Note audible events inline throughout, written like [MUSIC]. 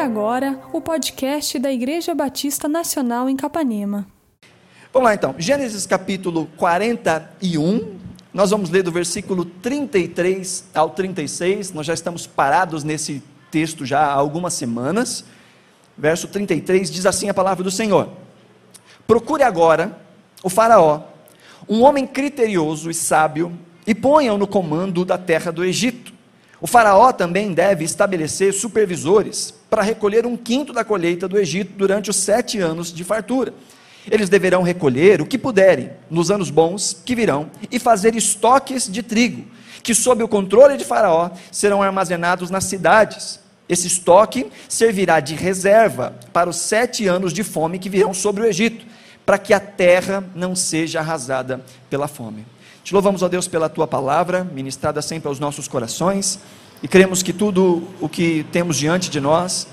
agora o podcast da Igreja Batista Nacional em Capanema. Vamos lá então, Gênesis capítulo 41, nós vamos ler do versículo 33 ao 36, nós já estamos parados nesse texto já há algumas semanas. Verso 33 diz assim a palavra do Senhor: Procure agora o Faraó, um homem criterioso e sábio, e ponha-o no comando da terra do Egito. O Faraó também deve estabelecer supervisores para recolher um quinto da colheita do Egito durante os sete anos de fartura. Eles deverão recolher o que puderem nos anos bons que virão e fazer estoques de trigo, que, sob o controle de Faraó, serão armazenados nas cidades. Esse estoque servirá de reserva para os sete anos de fome que virão sobre o Egito, para que a terra não seja arrasada pela fome. Te louvamos, ó Deus, pela tua palavra, ministrada sempre aos nossos corações, e cremos que tudo o que temos diante de nós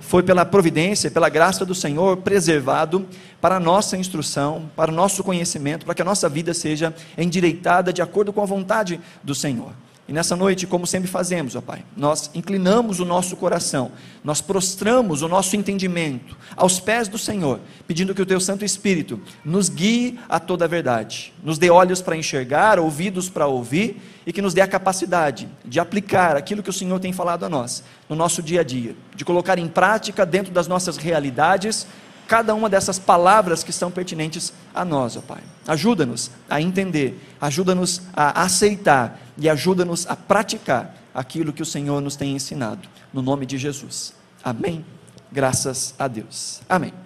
foi pela providência, pela graça do Senhor preservado para a nossa instrução, para o nosso conhecimento, para que a nossa vida seja endireitada de acordo com a vontade do Senhor. E nessa noite, como sempre fazemos, ó Pai, nós inclinamos o nosso coração, nós prostramos o nosso entendimento aos pés do Senhor, pedindo que o Teu Santo Espírito nos guie a toda a verdade, nos dê olhos para enxergar, ouvidos para ouvir e que nos dê a capacidade de aplicar aquilo que o Senhor tem falado a nós no nosso dia a dia, de colocar em prática dentro das nossas realidades cada uma dessas palavras que são pertinentes a nós, ó Pai. Ajuda-nos a entender, ajuda-nos a aceitar e ajuda-nos a praticar aquilo que o Senhor nos tem ensinado. No nome de Jesus. Amém. Graças a Deus. Amém.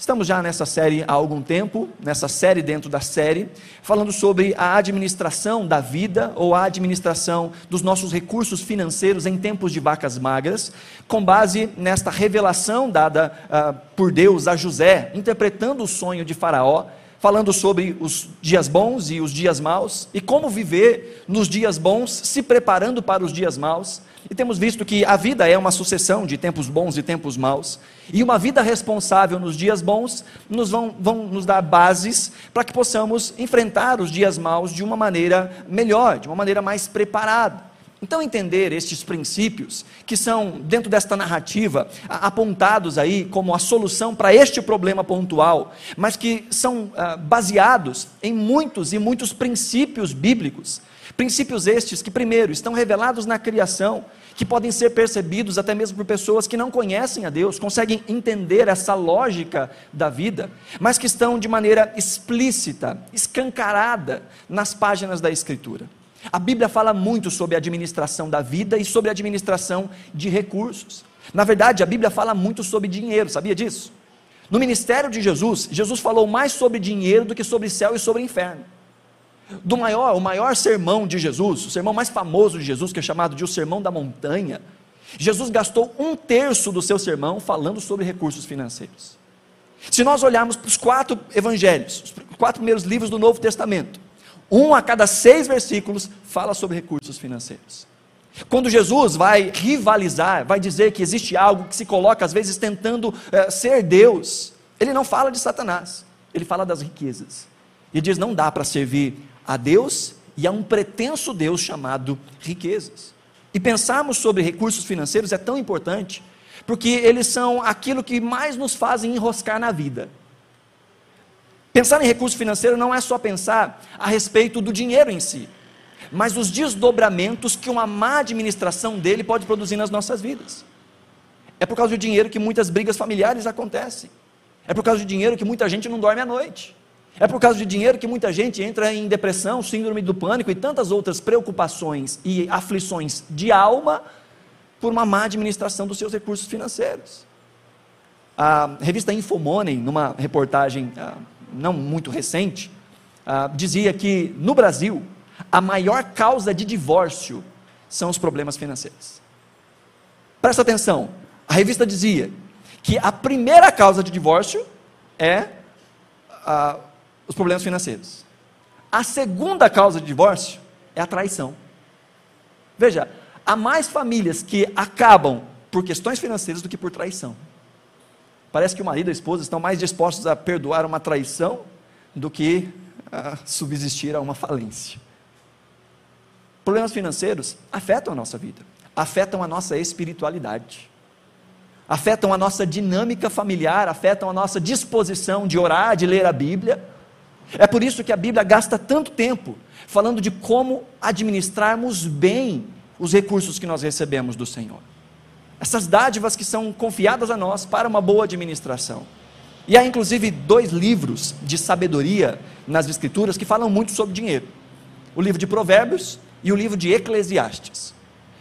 Estamos já nessa série há algum tempo, nessa série dentro da série, falando sobre a administração da vida ou a administração dos nossos recursos financeiros em tempos de vacas magras, com base nesta revelação dada uh, por Deus a José, interpretando o sonho de Faraó, falando sobre os dias bons e os dias maus e como viver nos dias bons, se preparando para os dias maus e temos visto que a vida é uma sucessão de tempos bons e tempos maus. E uma vida responsável nos dias bons nos vão, vão nos dar bases para que possamos enfrentar os dias maus de uma maneira melhor, de uma maneira mais preparada. Então, entender estes princípios, que são, dentro desta narrativa, apontados aí como a solução para este problema pontual, mas que são ah, baseados em muitos e muitos princípios bíblicos, Princípios estes que, primeiro, estão revelados na criação, que podem ser percebidos até mesmo por pessoas que não conhecem a Deus, conseguem entender essa lógica da vida, mas que estão de maneira explícita, escancarada nas páginas da Escritura. A Bíblia fala muito sobre a administração da vida e sobre a administração de recursos. Na verdade, a Bíblia fala muito sobre dinheiro, sabia disso? No ministério de Jesus, Jesus falou mais sobre dinheiro do que sobre céu e sobre inferno do maior, o maior sermão de Jesus, o sermão mais famoso de Jesus, que é chamado de o Sermão da Montanha, Jesus gastou um terço do seu sermão falando sobre recursos financeiros. Se nós olharmos para os quatro evangelhos, os quatro primeiros livros do Novo Testamento, um a cada seis versículos fala sobre recursos financeiros. Quando Jesus vai rivalizar, vai dizer que existe algo que se coloca às vezes tentando é, ser Deus, ele não fala de Satanás, ele fala das riquezas. E diz: não dá para servir a Deus e a um pretenso Deus chamado riquezas. E pensarmos sobre recursos financeiros é tão importante, porque eles são aquilo que mais nos fazem enroscar na vida. Pensar em recurso financeiro não é só pensar a respeito do dinheiro em si, mas os desdobramentos que uma má administração dele pode produzir nas nossas vidas. É por causa do dinheiro que muitas brigas familiares acontecem. É por causa do dinheiro que muita gente não dorme à noite. É por causa de dinheiro que muita gente entra em depressão, síndrome do pânico e tantas outras preocupações e aflições de alma por uma má administração dos seus recursos financeiros. A revista Infomoney, numa reportagem ah, não muito recente, ah, dizia que no Brasil a maior causa de divórcio são os problemas financeiros. Presta atenção, a revista dizia que a primeira causa de divórcio é a os problemas financeiros. A segunda causa de divórcio é a traição. Veja, há mais famílias que acabam por questões financeiras do que por traição. Parece que o marido e a esposa estão mais dispostos a perdoar uma traição do que a subsistir a uma falência. Problemas financeiros afetam a nossa vida, afetam a nossa espiritualidade. afetam a nossa dinâmica familiar, afetam a nossa disposição de orar, de ler a Bíblia. É por isso que a Bíblia gasta tanto tempo falando de como administrarmos bem os recursos que nós recebemos do Senhor. Essas dádivas que são confiadas a nós para uma boa administração. E há inclusive dois livros de sabedoria nas Escrituras que falam muito sobre dinheiro: o livro de Provérbios e o livro de Eclesiastes.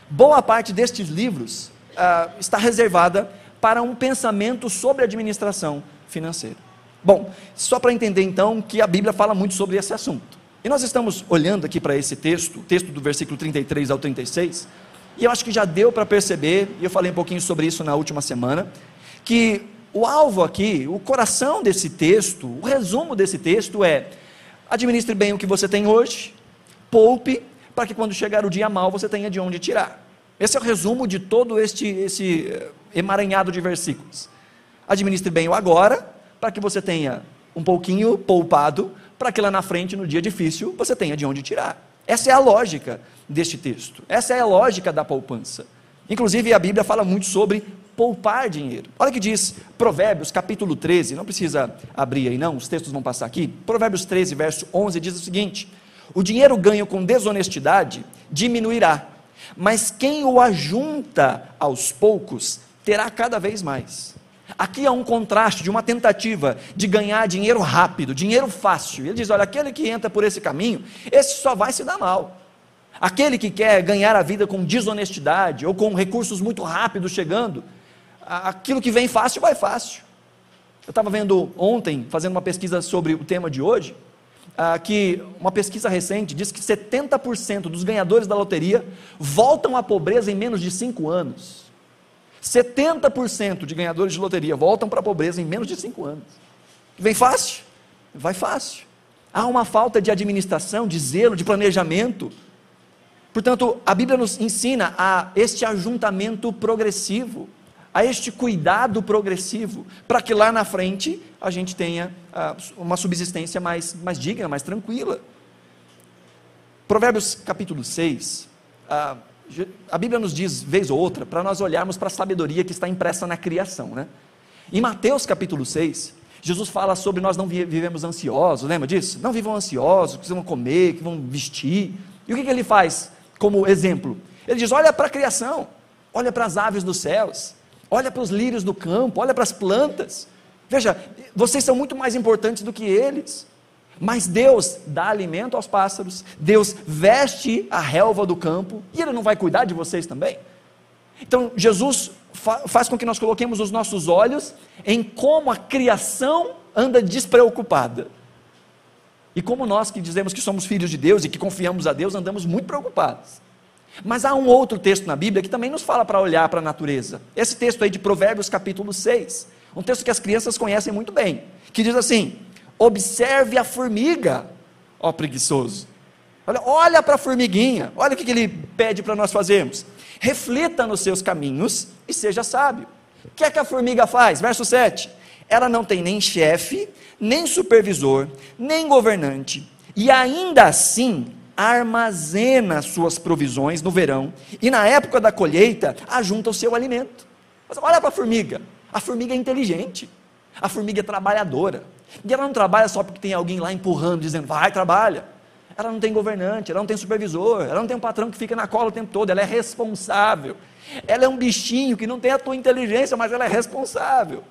Boa parte destes livros ah, está reservada para um pensamento sobre administração financeira. Bom, só para entender então que a Bíblia fala muito sobre esse assunto. E nós estamos olhando aqui para esse texto, texto do versículo 33 ao 36, e eu acho que já deu para perceber, e eu falei um pouquinho sobre isso na última semana, que o alvo aqui, o coração desse texto, o resumo desse texto é: administre bem o que você tem hoje, poupe, para que quando chegar o dia mal você tenha de onde tirar. Esse é o resumo de todo este esse emaranhado de versículos. Administre bem o agora, para que você tenha um pouquinho poupado para que lá na frente, no dia difícil, você tenha de onde tirar. Essa é a lógica deste texto. Essa é a lógica da poupança. Inclusive, a Bíblia fala muito sobre poupar dinheiro. Olha o que diz Provérbios, capítulo 13. Não precisa abrir aí, não, os textos vão passar aqui. Provérbios 13, verso 11 diz o seguinte: O dinheiro ganho com desonestidade diminuirá, mas quem o ajunta aos poucos terá cada vez mais. Aqui há um contraste de uma tentativa de ganhar dinheiro rápido, dinheiro fácil. Ele diz: olha, aquele que entra por esse caminho, esse só vai se dar mal. Aquele que quer ganhar a vida com desonestidade ou com recursos muito rápidos chegando, aquilo que vem fácil vai fácil. Eu estava vendo ontem, fazendo uma pesquisa sobre o tema de hoje, que uma pesquisa recente diz que 70% dos ganhadores da loteria voltam à pobreza em menos de 5 anos. 70% de ganhadores de loteria voltam para a pobreza em menos de 5 anos. Vem fácil? Vai fácil. Há uma falta de administração, de zelo, de planejamento. Portanto, a Bíblia nos ensina a este ajuntamento progressivo, a este cuidado progressivo, para que lá na frente a gente tenha uh, uma subsistência mais, mais digna, mais tranquila. Provérbios capítulo 6, uh, a Bíblia nos diz, vez ou outra, para nós olharmos para a sabedoria que está impressa na criação, né? Em Mateus capítulo 6, Jesus fala sobre nós não vivemos ansiosos, lembra disso? Não vivam ansiosos, que vão comer, que vão vestir. E o que, que ele faz como exemplo? Ele diz: olha para a criação, olha para as aves dos céus, olha para os lírios do campo, olha para as plantas. Veja, vocês são muito mais importantes do que eles. Mas Deus dá alimento aos pássaros, Deus veste a relva do campo, e Ele não vai cuidar de vocês também? Então, Jesus fa faz com que nós coloquemos os nossos olhos em como a criação anda despreocupada. E como nós que dizemos que somos filhos de Deus e que confiamos a Deus, andamos muito preocupados. Mas há um outro texto na Bíblia que também nos fala para olhar para a natureza. Esse texto aí de Provérbios capítulo 6. Um texto que as crianças conhecem muito bem. Que diz assim: Observe a formiga, ó preguiçoso. Olha, olha para a formiguinha, olha o que, que ele pede para nós fazermos. Reflita nos seus caminhos e seja sábio. O que é que a formiga faz? Verso 7. Ela não tem nem chefe, nem supervisor, nem governante, e ainda assim armazena suas provisões no verão, e na época da colheita ajunta o seu alimento. Mas olha para a formiga. A formiga é inteligente, a formiga é trabalhadora, e ela não trabalha só porque tem alguém lá empurrando, dizendo, vai, trabalha. Ela não tem governante, ela não tem supervisor, ela não tem um patrão que fica na cola o tempo todo, ela é responsável. Ela é um bichinho que não tem a tua inteligência, mas ela é responsável.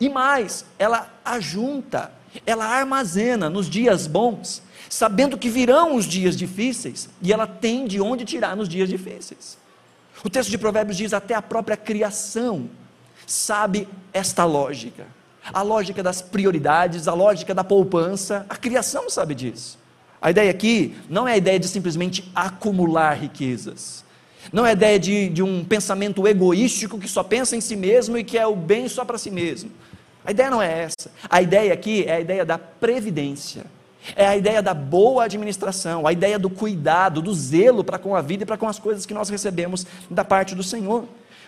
E mais, ela ajunta, ela armazena nos dias bons, sabendo que virão os dias difíceis, e ela tem de onde tirar nos dias difíceis. O texto de Provérbios diz: até a própria criação sabe esta lógica a lógica das prioridades, a lógica da poupança. A criação sabe disso. A ideia aqui não é a ideia de simplesmente acumular riquezas. Não é a ideia de, de um pensamento egoístico que só pensa em si mesmo e que é o bem só para si mesmo. A ideia não é essa. A ideia aqui é a ideia da previdência. É a ideia da boa administração, a ideia do cuidado, do zelo para com a vida e para com as coisas que nós recebemos da parte do Senhor.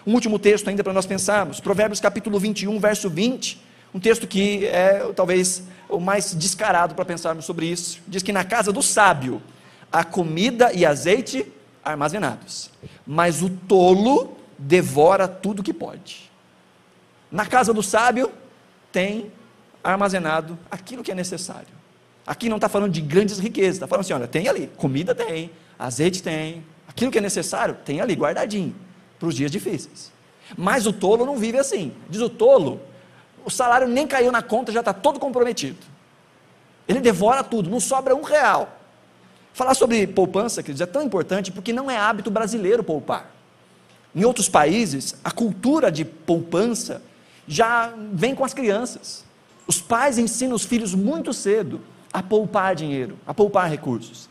Um último texto ainda para nós pensarmos, Provérbios capítulo 21, verso 20. Um texto que é talvez o mais descarado para pensarmos sobre isso. Diz que na casa do sábio há comida e azeite armazenados, mas o tolo devora tudo que pode. Na casa do sábio tem armazenado aquilo que é necessário. Aqui não está falando de grandes riquezas, está falando assim: olha, tem ali, comida tem, azeite tem, aquilo que é necessário tem ali guardadinho para os dias difíceis. Mas o tolo não vive assim. Diz o tolo, o salário nem caiu na conta, já está todo comprometido. Ele devora tudo, não sobra um real. Falar sobre poupança, queridos, é tão importante porque não é hábito brasileiro poupar. Em outros países, a cultura de poupança já vem com as crianças. Os pais ensinam os filhos muito cedo a poupar dinheiro, a poupar recursos.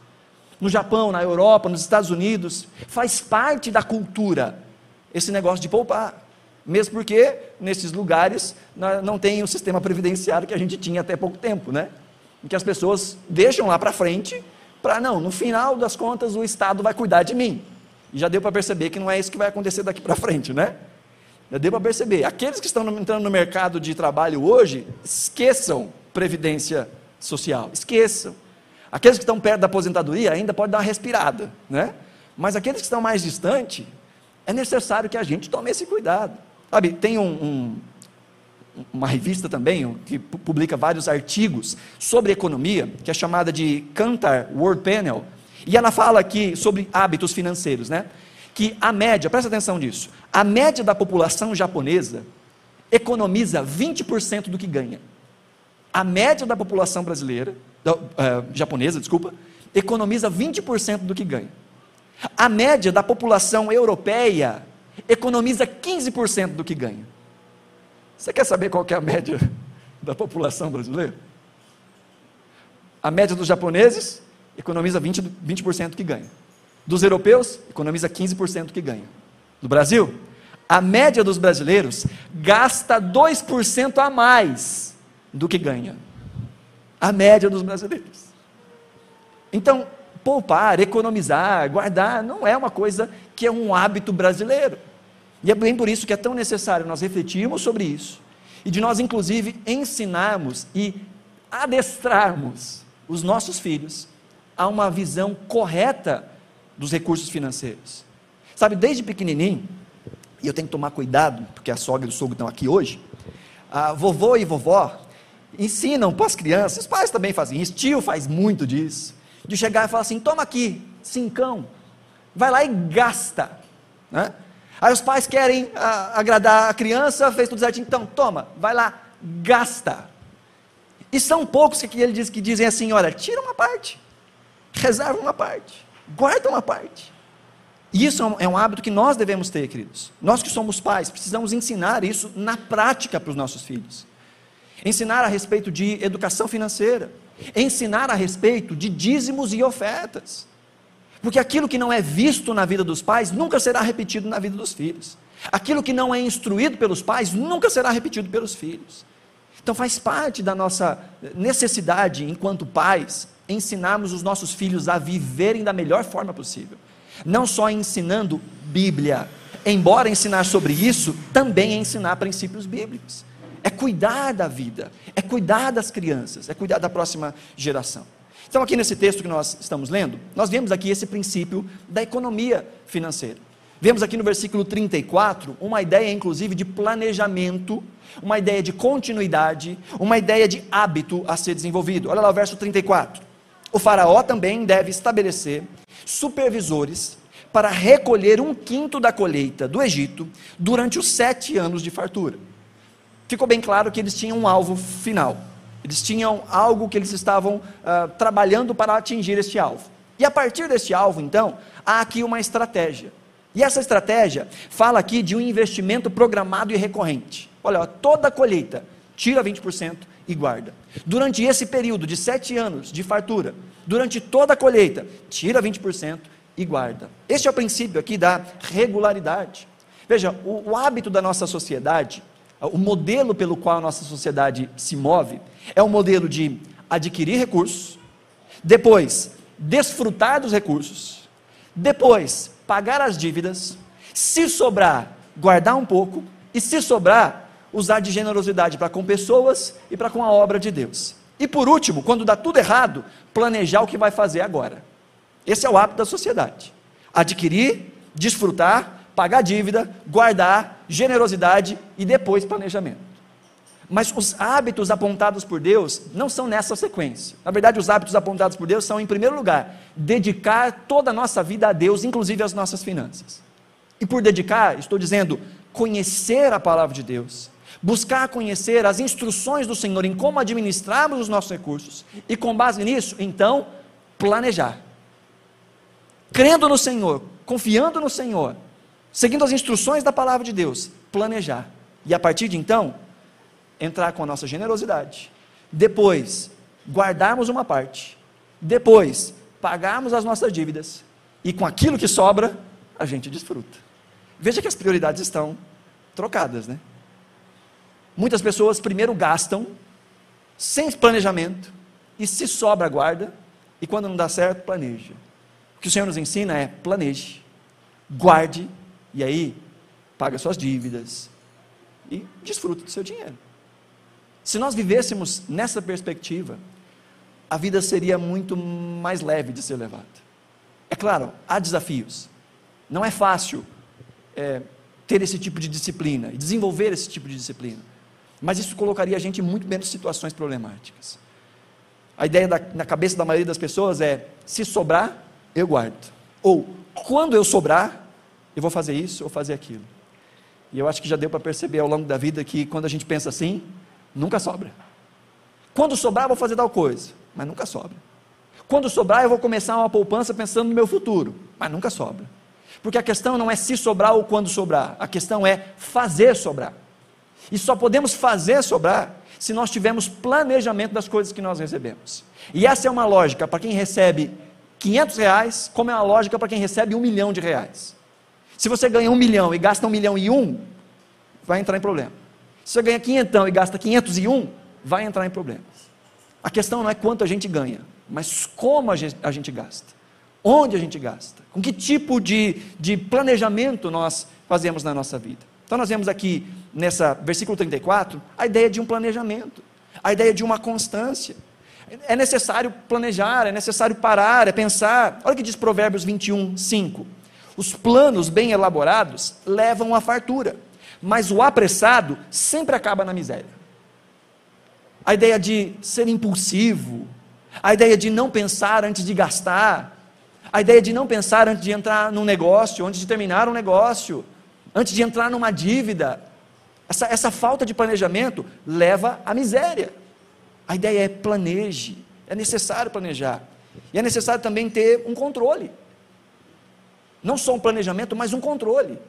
No Japão, na Europa, nos Estados Unidos, faz parte da cultura esse negócio de poupar. Mesmo porque nesses lugares não tem o sistema previdenciário que a gente tinha até pouco tempo, né? Em que as pessoas deixam lá para frente para não, no final das contas o Estado vai cuidar de mim. E já deu para perceber que não é isso que vai acontecer daqui para frente, né? Já deu para perceber. Aqueles que estão entrando no mercado de trabalho hoje, esqueçam previdência social, esqueçam. Aqueles que estão perto da aposentadoria ainda podem dar uma respirada, né? Mas aqueles que estão mais distantes, é necessário que a gente tome esse cuidado. Sabe, tem um, um, uma revista também que publica vários artigos sobre economia, que é chamada de Kantar World Panel, e ela fala aqui sobre hábitos financeiros, né? Que a média, presta atenção nisso, a média da população japonesa economiza 20% do que ganha. A média da população brasileira, uh, japonesa, desculpa, economiza 20% do que ganha. A média da população europeia economiza 15% do que ganha. Você quer saber qual é a média [LAUGHS] da população brasileira? A média dos japoneses economiza 20%, 20 que ganha. Dos europeus, economiza 15% que ganha. No Brasil, a média dos brasileiros gasta 2% a mais do que ganha. A média dos brasileiros. Então, poupar, economizar, guardar, não é uma coisa que é um hábito brasileiro. E é bem por isso que é tão necessário nós refletirmos sobre isso e de nós, inclusive, ensinarmos e adestrarmos os nossos filhos a uma visão correta dos recursos financeiros. Sabe, desde pequenininho, e eu tenho que tomar cuidado, porque a sogra e o sogro estão aqui hoje, a vovô e vovó ensinam para as crianças, os pais também fazem isso, tio faz muito disso, de chegar e falar assim: toma aqui, cincão, vai lá e gasta. Né? Aí os pais querem a, ah, agradar a criança, fez tudo certinho, então toma, vai lá, gasta. E são poucos que ele diz que dizem assim: olha, tira uma parte reserva uma parte, guarda uma parte. E isso é um hábito que nós devemos ter, queridos. Nós que somos pais, precisamos ensinar isso na prática para os nossos filhos. Ensinar a respeito de educação financeira, ensinar a respeito de dízimos e ofertas. Porque aquilo que não é visto na vida dos pais nunca será repetido na vida dos filhos. Aquilo que não é instruído pelos pais nunca será repetido pelos filhos. Então faz parte da nossa necessidade, enquanto pais, ensinarmos os nossos filhos a viverem da melhor forma possível. Não só ensinando Bíblia, embora ensinar sobre isso, também é ensinar princípios bíblicos. É cuidar da vida, é cuidar das crianças, é cuidar da próxima geração. Então, aqui nesse texto que nós estamos lendo, nós vemos aqui esse princípio da economia financeira. Vemos aqui no versículo 34 uma ideia, inclusive, de planejamento, uma ideia de continuidade, uma ideia de hábito a ser desenvolvido. Olha lá o verso 34. O Faraó também deve estabelecer supervisores para recolher um quinto da colheita do Egito durante os sete anos de fartura. Ficou bem claro que eles tinham um alvo final. Eles tinham algo que eles estavam uh, trabalhando para atingir este alvo. E a partir deste alvo, então, há aqui uma estratégia. E essa estratégia fala aqui de um investimento programado e recorrente. Olha, toda a colheita, tira 20% e guarda. Durante esse período de sete anos de fartura, durante toda a colheita, tira 20% e guarda. Este é o princípio aqui da regularidade. Veja, o, o hábito da nossa sociedade, o modelo pelo qual a nossa sociedade se move, é um modelo de adquirir recursos, depois desfrutar dos recursos, depois pagar as dívidas, se sobrar, guardar um pouco, e se sobrar, usar de generosidade para com pessoas e para com a obra de Deus. E por último, quando dá tudo errado, planejar o que vai fazer agora. Esse é o hábito da sociedade: adquirir, desfrutar, pagar dívida, guardar generosidade e depois planejamento. Mas os hábitos apontados por Deus não são nessa sequência. Na verdade, os hábitos apontados por Deus são, em primeiro lugar, dedicar toda a nossa vida a Deus, inclusive as nossas finanças. E por dedicar, estou dizendo conhecer a palavra de Deus, buscar conhecer as instruções do Senhor em como administrarmos os nossos recursos, e com base nisso, então, planejar. Crendo no Senhor, confiando no Senhor, seguindo as instruções da palavra de Deus, planejar. E a partir de então, entrar com a nossa generosidade. Depois, guardarmos uma parte. Depois, pagarmos as nossas dívidas. E com aquilo que sobra, a gente desfruta. Veja que as prioridades estão trocadas, né? Muitas pessoas primeiro gastam, sem planejamento, e se sobra, guarda, e quando não dá certo, planeja. O que o Senhor nos ensina é planeje, guarde, e aí paga suas dívidas e desfruta do seu dinheiro. Se nós vivêssemos nessa perspectiva, a vida seria muito mais leve de ser levada. É claro, há desafios. Não é fácil é, ter esse tipo de disciplina e desenvolver esse tipo de disciplina. Mas isso colocaria a gente em muito menos situações problemáticas. A ideia da, na cabeça da maioria das pessoas é: se sobrar, eu guardo. Ou, quando eu sobrar, eu vou fazer isso ou fazer aquilo. E eu acho que já deu para perceber ao longo da vida que quando a gente pensa assim, Nunca sobra. Quando sobrar, vou fazer tal coisa, mas nunca sobra. Quando sobrar, eu vou começar uma poupança pensando no meu futuro, mas nunca sobra. Porque a questão não é se sobrar ou quando sobrar, a questão é fazer sobrar. E só podemos fazer sobrar se nós tivermos planejamento das coisas que nós recebemos. E essa é uma lógica para quem recebe 500 reais, como é uma lógica para quem recebe um milhão de reais. Se você ganha um milhão e gasta um milhão e um, vai entrar em problema. Se você ganha quinhentão e gasta 501, vai entrar em problemas. A questão não é quanto a gente ganha, mas como a gente, a gente gasta. Onde a gente gasta. Com que tipo de, de planejamento nós fazemos na nossa vida. Então nós vemos aqui, nessa versículo 34, a ideia de um planejamento, a ideia de uma constância. É necessário planejar, é necessário parar, é pensar. Olha o que diz Provérbios 21, 5. Os planos bem elaborados levam à fartura mas o apressado sempre acaba na miséria. A ideia de ser impulsivo, a ideia de não pensar antes de gastar, a ideia de não pensar antes de entrar num negócio, antes de terminar um negócio, antes de entrar numa dívida. Essa, essa falta de planejamento leva à miséria. A ideia é planeje, é necessário planejar. E é necessário também ter um controle. Não só um planejamento, mas um controle.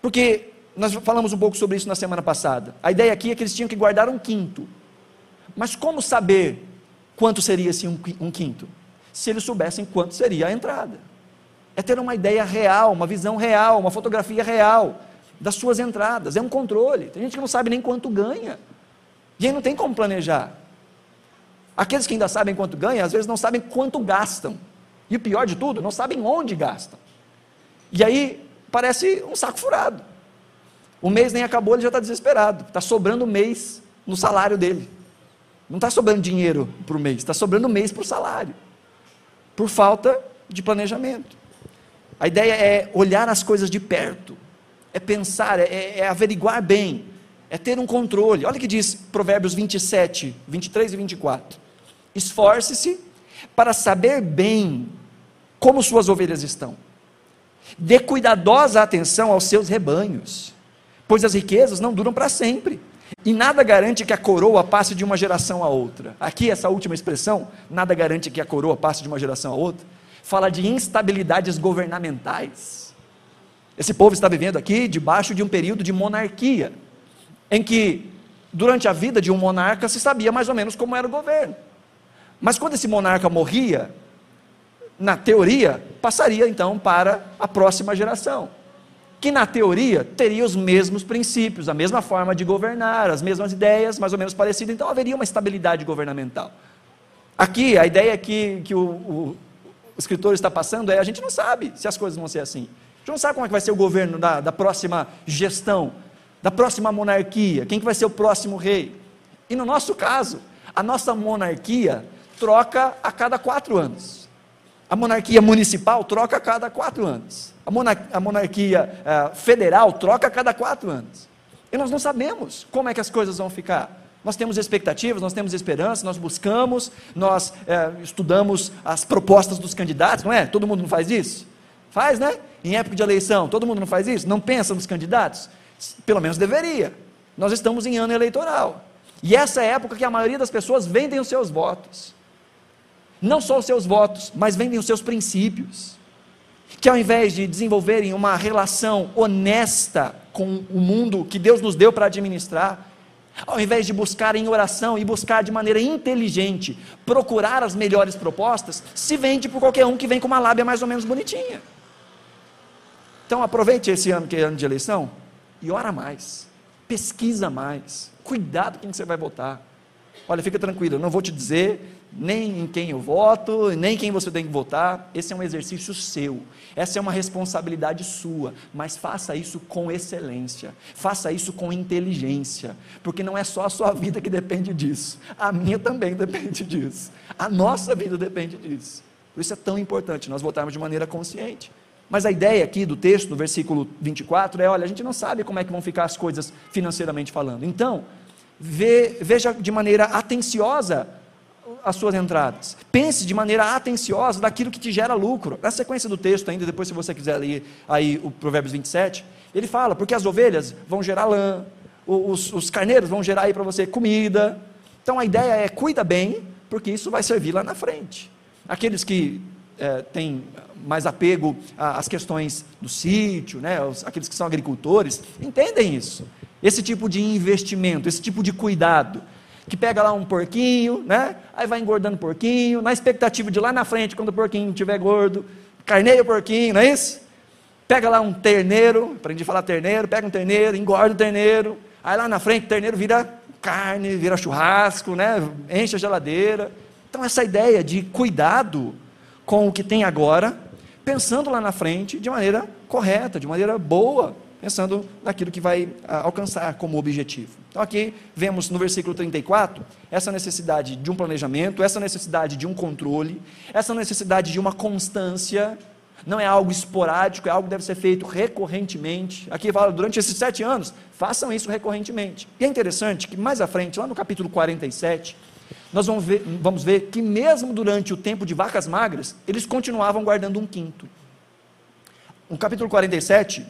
Porque nós falamos um pouco sobre isso na semana passada. A ideia aqui é que eles tinham que guardar um quinto. Mas como saber quanto seria esse um, um quinto? Se eles soubessem quanto seria a entrada. É ter uma ideia real, uma visão real, uma fotografia real das suas entradas. É um controle. Tem gente que não sabe nem quanto ganha. E aí não tem como planejar. Aqueles que ainda sabem quanto ganham, às vezes não sabem quanto gastam. E o pior de tudo, não sabem onde gastam. E aí parece um saco furado. O mês nem acabou, ele já está desesperado. Está sobrando mês no salário dele. Não está sobrando dinheiro para o mês, está sobrando mês para o salário. Por falta de planejamento. A ideia é olhar as coisas de perto, é pensar, é, é averiguar bem, é ter um controle. Olha o que diz Provérbios 27, 23 e 24. Esforce-se para saber bem como suas ovelhas estão. Dê cuidadosa atenção aos seus rebanhos pois as riquezas não duram para sempre. E nada garante que a coroa passe de uma geração a outra. Aqui, essa última expressão, nada garante que a coroa passe de uma geração a outra, fala de instabilidades governamentais. Esse povo está vivendo aqui debaixo de um período de monarquia, em que, durante a vida de um monarca, se sabia mais ou menos como era o governo. Mas quando esse monarca morria, na teoria, passaria então para a próxima geração que na teoria teria os mesmos princípios, a mesma forma de governar, as mesmas ideias, mais ou menos parecidas, então haveria uma estabilidade governamental. Aqui, a ideia que, que o, o, o escritor está passando é: a gente não sabe se as coisas vão ser assim. A gente não sabe como é que vai ser o governo da, da próxima gestão, da próxima monarquia, quem que vai ser o próximo rei. E no nosso caso, a nossa monarquia troca a cada quatro anos. A monarquia municipal troca a cada quatro anos. A, monar a monarquia uh, federal troca a cada quatro anos. E nós não sabemos como é que as coisas vão ficar. Nós temos expectativas, nós temos esperança, nós buscamos, nós é, estudamos as propostas dos candidatos, não é? Todo mundo não faz isso? Faz, né? Em época de eleição, todo mundo não faz isso? Não pensa nos candidatos? Pelo menos deveria. Nós estamos em ano eleitoral. E essa é a época que a maioria das pessoas vendem os seus votos. Não só os seus votos, mas vendem os seus princípios. Que ao invés de desenvolverem uma relação honesta com o mundo que Deus nos deu para administrar, ao invés de buscar em oração e buscar de maneira inteligente, procurar as melhores propostas, se vende por qualquer um que vem com uma lábia mais ou menos bonitinha. Então aproveite esse ano que é ano de eleição e ora mais, pesquisa mais, cuidado quem você vai votar. Olha, fica tranquilo, eu não vou te dizer nem em quem eu voto, nem quem você tem que votar. Esse é um exercício seu, essa é uma responsabilidade sua, mas faça isso com excelência, faça isso com inteligência, porque não é só a sua vida que depende disso, a minha também depende disso, a nossa vida depende disso. Por isso é tão importante nós votarmos de maneira consciente. Mas a ideia aqui do texto, no versículo 24, é: olha, a gente não sabe como é que vão ficar as coisas financeiramente falando. Então, veja de maneira atenciosa as suas entradas. Pense de maneira atenciosa daquilo que te gera lucro. Na sequência do texto ainda, depois se você quiser ler aí o Provérbios 27, ele fala, porque as ovelhas vão gerar lã, os, os carneiros vão gerar aí para você comida. Então a ideia é, cuida bem, porque isso vai servir lá na frente. Aqueles que é, têm mais apego às questões do sítio, né, aqueles que são agricultores, entendem isso. Esse tipo de investimento, esse tipo de cuidado que pega lá um porquinho, né? Aí vai engordando porquinho, na expectativa de lá na frente, quando o porquinho estiver gordo, carneia o porquinho, não é isso? Pega lá um terneiro, aprendi a falar terneiro, pega um terneiro, engorda o terneiro, aí lá na frente o terneiro vira carne, vira churrasco, né? Enche a geladeira. Então essa ideia de cuidado com o que tem agora, pensando lá na frente de maneira correta, de maneira boa, pensando naquilo que vai ah, alcançar como objetivo. Então, aqui vemos no versículo 34 essa necessidade de um planejamento, essa necessidade de um controle, essa necessidade de uma constância. Não é algo esporádico, é algo que deve ser feito recorrentemente. Aqui fala, durante esses sete anos, façam isso recorrentemente. E é interessante que mais à frente, lá no capítulo 47, nós vamos ver, vamos ver que mesmo durante o tempo de vacas magras, eles continuavam guardando um quinto. No capítulo 47,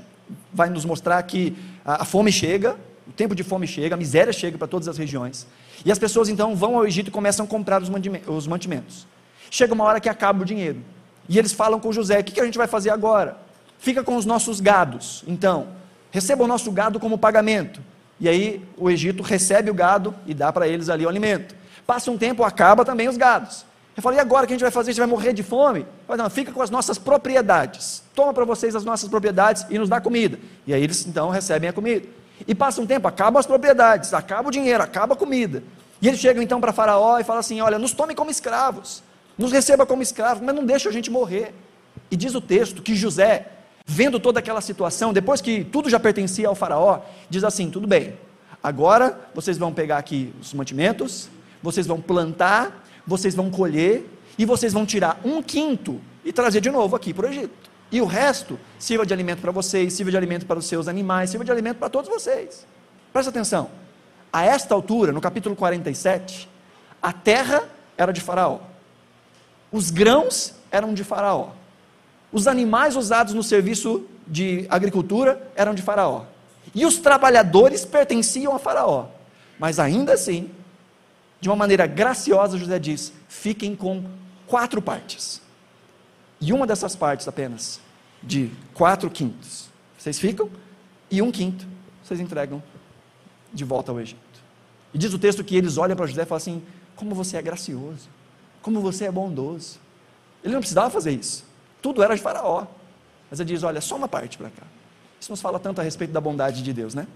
vai nos mostrar que a, a fome chega, o tempo de fome chega, a miséria chega para todas as regiões. E as pessoas então vão ao Egito e começam a comprar os mantimentos. Chega uma hora que acaba o dinheiro. E eles falam com José: o que, a gente vai fazer agora? Fica com os nossos gados. Então, receba o nosso gado como pagamento. E aí o Egito recebe o gado e dá para eles ali o alimento. Passa um tempo, acaba também os gados. Eu falei, e agora o que a gente vai fazer? A gente vai morrer de fome? Falei, não, fica com as nossas propriedades. Toma para vocês as nossas propriedades e nos dá comida. E aí eles então recebem a comida. E passa um tempo, acabam as propriedades, acaba o dinheiro, acaba a comida. E eles chegam então para Faraó e falam assim: olha, nos tome como escravos, nos receba como escravos, mas não deixe a gente morrer. E diz o texto que José, vendo toda aquela situação, depois que tudo já pertencia ao Faraó, diz assim: tudo bem, agora vocês vão pegar aqui os mantimentos, vocês vão plantar vocês vão colher e vocês vão tirar um quinto e trazer de novo aqui para o Egito. E o resto sirva de alimento para vocês, sirva de alimento para os seus animais, sirva de alimento para todos vocês. Presta atenção. A esta altura, no capítulo 47, a terra era de Faraó. Os grãos eram de Faraó. Os animais usados no serviço de agricultura eram de Faraó. E os trabalhadores pertenciam a Faraó. Mas ainda assim, de uma maneira graciosa, José diz: fiquem com quatro partes. E uma dessas partes apenas, de quatro quintos, vocês ficam, e um quinto vocês entregam de volta ao Egito. E diz o texto que eles olham para José e falam assim: como você é gracioso, como você é bondoso. Ele não precisava fazer isso, tudo era de Faraó. Mas ele diz: olha, só uma parte para cá. Isso nos fala tanto a respeito da bondade de Deus, né?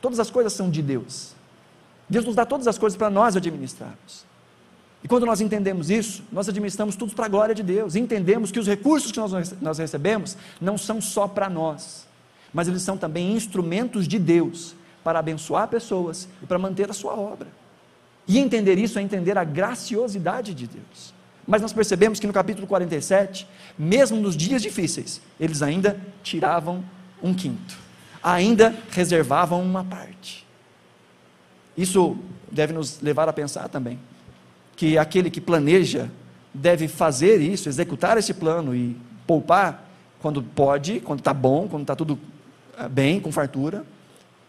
Todas as coisas são de Deus. Deus nos dá todas as coisas para nós administrarmos. E quando nós entendemos isso, nós administramos tudo para a glória de Deus. Entendemos que os recursos que nós, nós recebemos não são só para nós, mas eles são também instrumentos de Deus para abençoar pessoas e para manter a sua obra. E entender isso é entender a graciosidade de Deus. Mas nós percebemos que no capítulo 47, mesmo nos dias difíceis, eles ainda tiravam um quinto, ainda reservavam uma parte. Isso deve nos levar a pensar também que aquele que planeja deve fazer isso, executar esse plano e poupar quando pode, quando está bom, quando está tudo eh, bem, com fartura.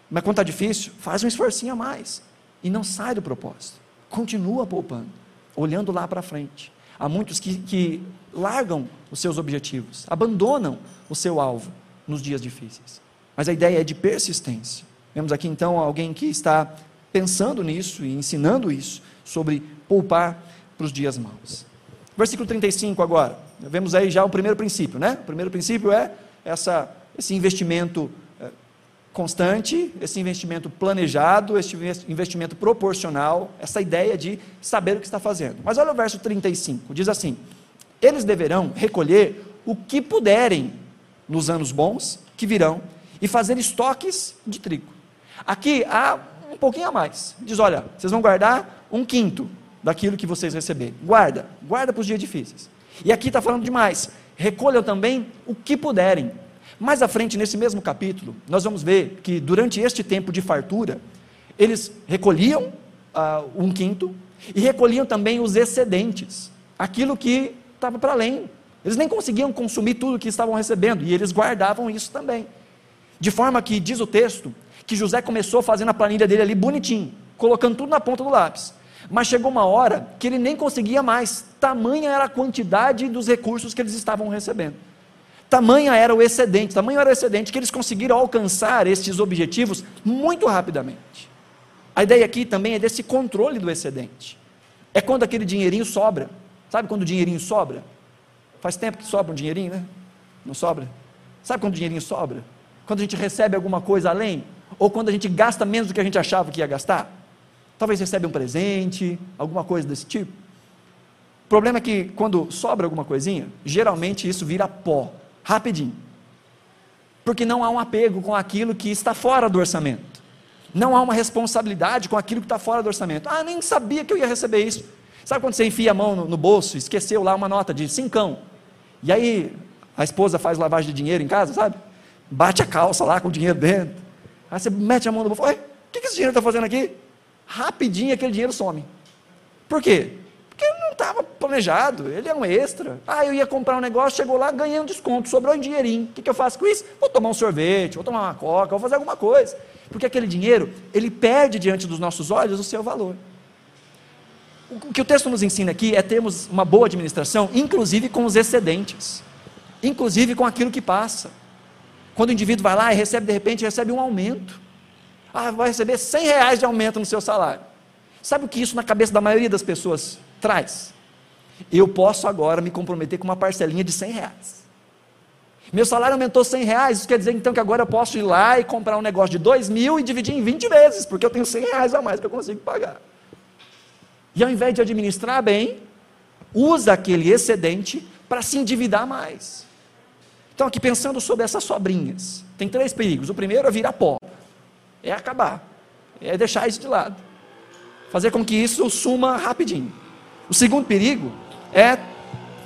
Mas quando está difícil, faz um esforcinho a mais e não sai do propósito. Continua poupando, olhando lá para frente. Há muitos que, que largam os seus objetivos, abandonam o seu alvo nos dias difíceis. Mas a ideia é de persistência. Vemos aqui então alguém que está pensando nisso e ensinando isso, sobre poupar para os dias maus. Versículo 35 agora. Vemos aí já o primeiro princípio, né? O primeiro princípio é essa, esse investimento eh, constante, esse investimento planejado, esse investimento proporcional, essa ideia de saber o que está fazendo. Mas olha o verso 35, diz assim: Eles deverão recolher o que puderem nos anos bons que virão e fazer estoques de trigo. Aqui há um pouquinho a mais. Diz: olha, vocês vão guardar um quinto daquilo que vocês receberem. Guarda, guarda para os dias difíceis. E aqui está falando demais. Recolham também o que puderem. Mais à frente, nesse mesmo capítulo, nós vamos ver que durante este tempo de fartura, eles recolhiam uh, um quinto e recolhiam também os excedentes, aquilo que estava para além. Eles nem conseguiam consumir tudo que estavam recebendo e eles guardavam isso também. De forma que, diz o texto, que José começou fazendo a planilha dele ali bonitinho, colocando tudo na ponta do lápis. Mas chegou uma hora que ele nem conseguia mais, tamanha era a quantidade dos recursos que eles estavam recebendo. Tamanha era o excedente, tamanho era o excedente que eles conseguiram alcançar estes objetivos muito rapidamente. A ideia aqui também é desse controle do excedente. É quando aquele dinheirinho sobra. Sabe quando o dinheirinho sobra? Faz tempo que sobra um dinheirinho, né? Não sobra? Sabe quando o dinheirinho sobra? Quando a gente recebe alguma coisa além? Ou quando a gente gasta menos do que a gente achava que ia gastar? Talvez recebe um presente, alguma coisa desse tipo. O problema é que quando sobra alguma coisinha, geralmente isso vira pó, rapidinho. Porque não há um apego com aquilo que está fora do orçamento. Não há uma responsabilidade com aquilo que está fora do orçamento. Ah, nem sabia que eu ia receber isso. Sabe quando você enfia a mão no, no bolso, esqueceu lá uma nota de cincão, e aí a esposa faz lavagem de dinheiro em casa, sabe? Bate a calça lá com o dinheiro dentro. Aí você mete a mão no bolso, ué, o que, que esse dinheiro está fazendo aqui? Rapidinho aquele dinheiro some. Por quê? Porque não estava planejado, ele é um extra. Ah, eu ia comprar um negócio, chegou lá, ganhei um desconto, sobrou um dinheirinho. O que, que eu faço com isso? Vou tomar um sorvete, vou tomar uma coca, vou fazer alguma coisa. Porque aquele dinheiro, ele perde diante dos nossos olhos o seu valor. O que o texto nos ensina aqui é termos uma boa administração, inclusive com os excedentes, inclusive com aquilo que passa. Quando o indivíduo vai lá e recebe, de repente, recebe um aumento. Ah, vai receber 100 reais de aumento no seu salário. Sabe o que isso na cabeça da maioria das pessoas traz? Eu posso agora me comprometer com uma parcelinha de 100 reais. Meu salário aumentou 100 reais, isso quer dizer então que agora eu posso ir lá e comprar um negócio de 2 mil e dividir em 20 vezes, porque eu tenho 100 reais a mais que eu consigo pagar. E ao invés de administrar bem, usa aquele excedente para se endividar mais. Então, aqui pensando sobre essas sobrinhas, tem três perigos. O primeiro é virar pó, é acabar, é deixar isso de lado, fazer com que isso suma rapidinho. O segundo perigo é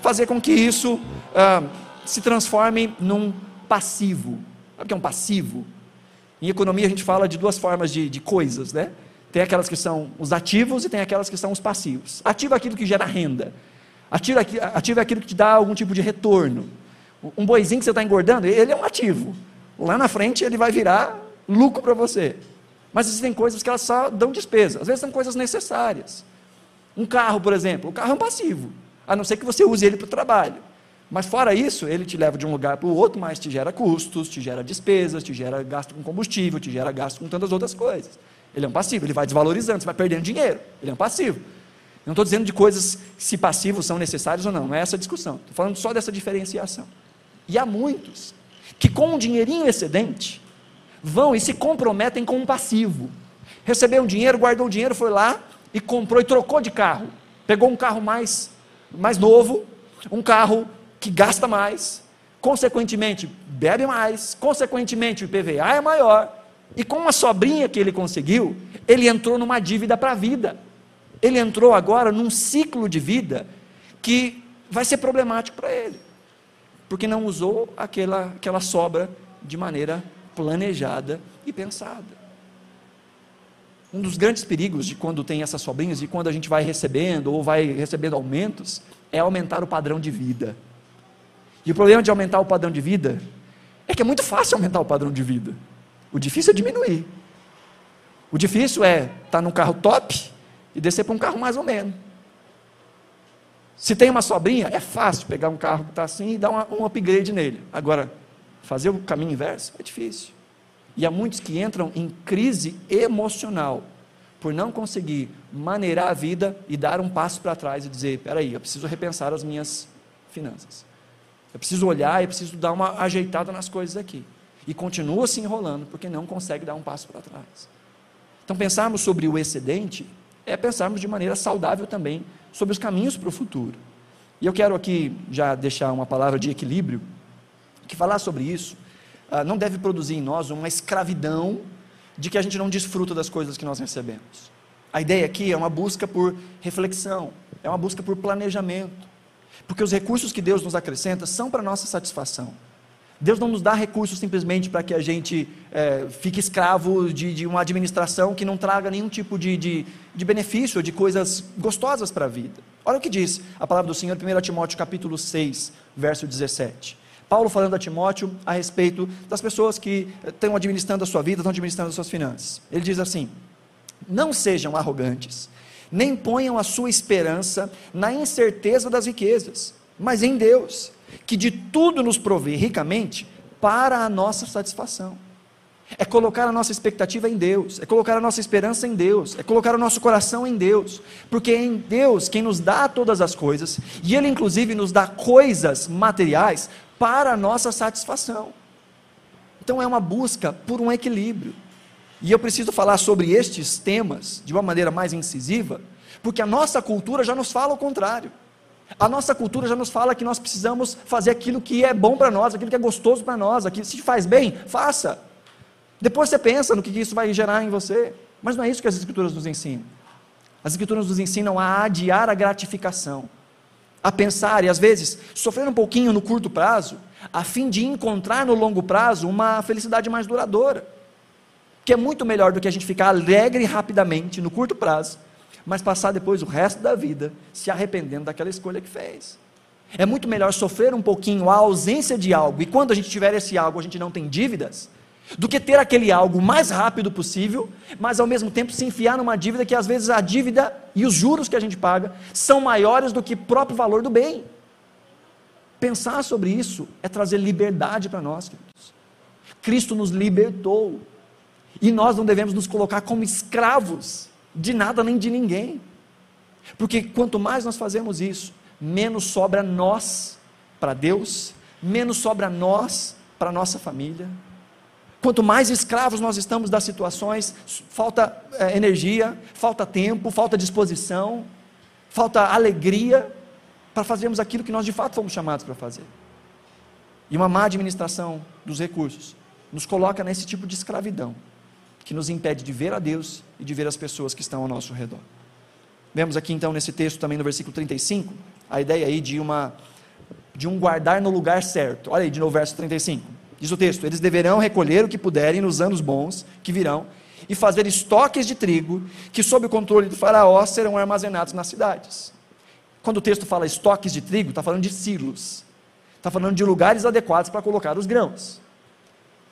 fazer com que isso ah, se transforme num passivo. Sabe o que é um passivo? Em economia a gente fala de duas formas de, de coisas, né? Tem aquelas que são os ativos e tem aquelas que são os passivos. Ativo é aquilo que gera renda. Ativo, é ativo é aquilo que te dá algum tipo de retorno. Um boizinho que você está engordando, ele é um ativo. Lá na frente ele vai virar lucro para você. Mas existem coisas que elas só dão despesa. Às vezes são coisas necessárias. Um carro, por exemplo, o carro é um passivo. A não ser que você use ele para o trabalho. Mas fora isso, ele te leva de um lugar para o outro, mas te gera custos, te gera despesas, te gera gasto com combustível, te gera gasto com tantas outras coisas. Ele é um passivo, ele vai desvalorizando, você vai perdendo dinheiro. Ele é um passivo. não estou dizendo de coisas se passivos são necessários ou não, não é essa a discussão. Estou falando só dessa diferenciação. E há muitos que com um dinheirinho excedente vão e se comprometem com um passivo. Recebeu um dinheiro, guardou o dinheiro, foi lá e comprou e trocou de carro. Pegou um carro mais, mais novo, um carro que gasta mais, consequentemente bebe mais, consequentemente o IPVA é maior. E com a sobrinha que ele conseguiu, ele entrou numa dívida para a vida. Ele entrou agora num ciclo de vida que vai ser problemático para ele, porque não usou aquela, aquela sobra de maneira planejada e pensada. Um dos grandes perigos de quando tem essas sobrinhas e quando a gente vai recebendo ou vai recebendo aumentos é aumentar o padrão de vida. E o problema de aumentar o padrão de vida é que é muito fácil aumentar o padrão de vida. O difícil é diminuir. O difícil é estar tá num carro top e descer para um carro mais ou menos. Se tem uma sobrinha, é fácil pegar um carro que está assim e dar uma, um upgrade nele. Agora, fazer o caminho inverso é difícil. E há muitos que entram em crise emocional por não conseguir maneirar a vida e dar um passo para trás e dizer: peraí, eu preciso repensar as minhas finanças. Eu preciso olhar e preciso dar uma ajeitada nas coisas aqui. E continua se enrolando porque não consegue dar um passo para trás. Então, pensarmos sobre o excedente é pensarmos de maneira saudável também sobre os caminhos para o futuro. E eu quero aqui já deixar uma palavra de equilíbrio, que falar sobre isso ah, não deve produzir em nós uma escravidão de que a gente não desfruta das coisas que nós recebemos. A ideia aqui é uma busca por reflexão, é uma busca por planejamento, porque os recursos que Deus nos acrescenta são para nossa satisfação. Deus não nos dá recursos simplesmente para que a gente é, fique escravo de, de, uma administração que não traga nenhum tipo de, de, de benefício, de coisas gostosas para a vida. Olha o que diz a palavra do Senhor, 1 Timóteo capítulo 6, verso 17. Paulo falando a Timóteo a respeito das pessoas que estão administrando a sua vida, estão administrando as suas finanças. Ele diz assim: Não sejam arrogantes, nem ponham a sua esperança na incerteza das riquezas, mas em Deus, que de tudo nos provê ricamente para a nossa satisfação. É colocar a nossa expectativa em Deus, é colocar a nossa esperança em Deus, é colocar o nosso coração em Deus, porque é em Deus quem nos dá todas as coisas, e Ele inclusive nos dá coisas materiais para a nossa satisfação. Então é uma busca por um equilíbrio. E eu preciso falar sobre estes temas de uma maneira mais incisiva, porque a nossa cultura já nos fala o contrário. A nossa cultura já nos fala que nós precisamos fazer aquilo que é bom para nós, aquilo que é gostoso para nós, aquilo que se faz bem, faça. Depois você pensa no que isso vai gerar em você. Mas não é isso que as Escrituras nos ensinam. As Escrituras nos ensinam a adiar a gratificação a pensar e às vezes sofrer um pouquinho no curto prazo, a fim de encontrar no longo prazo uma felicidade mais duradoura. Que é muito melhor do que a gente ficar alegre rapidamente no curto prazo, mas passar depois o resto da vida se arrependendo daquela escolha que fez. É muito melhor sofrer um pouquinho a ausência de algo, e quando a gente tiver esse algo, a gente não tem dívidas, do que ter aquele algo o mais rápido possível, mas ao mesmo tempo se enfiar numa dívida que às vezes a dívida e os juros que a gente paga são maiores do que o próprio valor do bem. Pensar sobre isso é trazer liberdade para nós, queridos. Cristo nos libertou e nós não devemos nos colocar como escravos de nada nem de ninguém, porque quanto mais nós fazemos isso, menos sobra nós para Deus, menos sobra nós para nossa família Quanto mais escravos nós estamos das situações, falta é, energia, falta tempo, falta disposição, falta alegria para fazermos aquilo que nós de fato fomos chamados para fazer. E uma má administração dos recursos nos coloca nesse tipo de escravidão, que nos impede de ver a Deus e de ver as pessoas que estão ao nosso redor. Vemos aqui então nesse texto também no versículo 35, a ideia aí de uma de um guardar no lugar certo. Olha aí de novo verso 35. Diz o texto: eles deverão recolher o que puderem nos anos bons que virão e fazer estoques de trigo que, sob o controle do Faraó, serão armazenados nas cidades. Quando o texto fala estoques de trigo, está falando de silos, está falando de lugares adequados para colocar os grãos.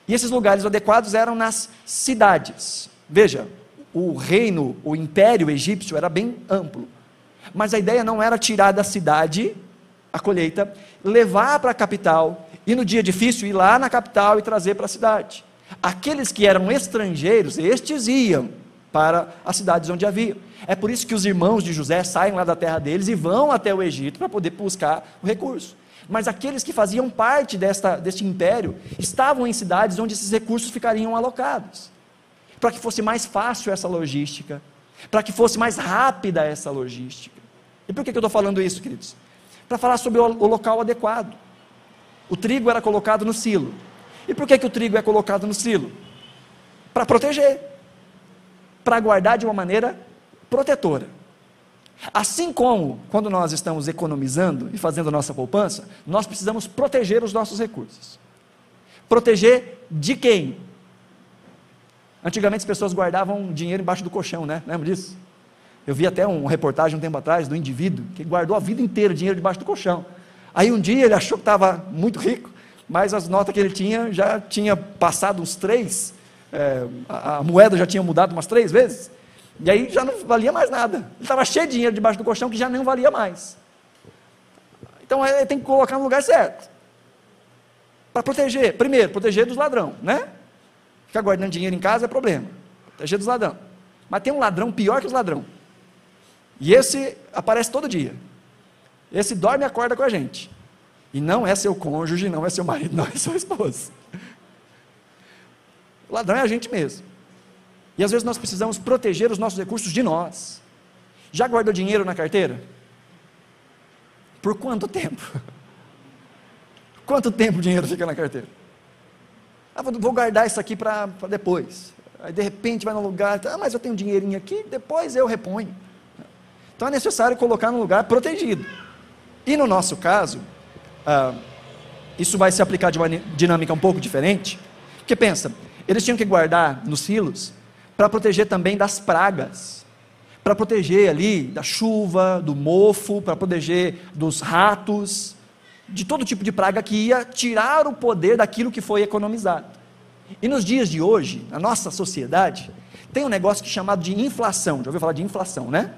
E esses lugares adequados eram nas cidades. Veja, o reino, o império egípcio era bem amplo, mas a ideia não era tirar da cidade a colheita, levar para a capital e no dia difícil ir lá na capital e trazer para a cidade. Aqueles que eram estrangeiros, estes iam para as cidades onde havia. É por isso que os irmãos de José saem lá da terra deles e vão até o Egito para poder buscar o recurso. Mas aqueles que faziam parte desta, deste império estavam em cidades onde esses recursos ficariam alocados. Para que fosse mais fácil essa logística, para que fosse mais rápida essa logística. E por que, eu estou falando isso, queridos? Para falar sobre o, o local adequado. O trigo era colocado no silo. E por que, que o trigo é colocado no silo? Para proteger, para guardar de uma maneira protetora. Assim como quando nós estamos economizando e fazendo nossa poupança, nós precisamos proteger os nossos recursos. Proteger de quem? Antigamente as pessoas guardavam dinheiro embaixo do colchão, né? Lembra disso? Eu vi até uma reportagem um tempo atrás do indivíduo que guardou a vida inteira dinheiro debaixo do colchão. Aí um dia ele achou que estava muito rico, mas as notas que ele tinha já tinha passado uns três, é, a, a, moeda já tinha mudado umas três vezes, e aí já não valia mais nada. Ele estava cheio de dinheiro debaixo do colchão que já não valia mais. Então ele tem que colocar no lugar certo. Para proteger, primeiro, proteger dos ladrão, né? Ficar guardando dinheiro em casa é problema. Proteger dos ladrão. Mas tem um ladrão pior que os ladrão. E esse aparece todo dia. Esse dorme e acorda com a gente. E não é seu cônjuge, não é seu marido, [LAUGHS] não é sua esposa. O ladrão é a gente mesmo. E às vezes nós precisamos proteger os nossos recursos de nós. Já guardou dinheiro na carteira? Por quanto tempo? [LAUGHS] Quanto tempo o dinheiro fica na carteira? Ah, vou guardar isso aqui para depois. Aí de repente vai no lugar, ah, mas eu tenho um dinheirinho aqui, depois eu reponho. Então é necessário colocar no lugar protegido. E no nosso caso, ah, isso vai se aplicar de uma dinâmica um pouco diferente. Porque pensa, eles tinham que guardar nos silos para proteger também das pragas, para proteger ali da chuva, do mofo, para proteger dos ratos, de todo tipo de praga que ia tirar o poder daquilo que foi economizado. E nos dias de hoje, na nossa sociedade, tem um negócio que é chamado de inflação. Já ouviu falar de inflação, né?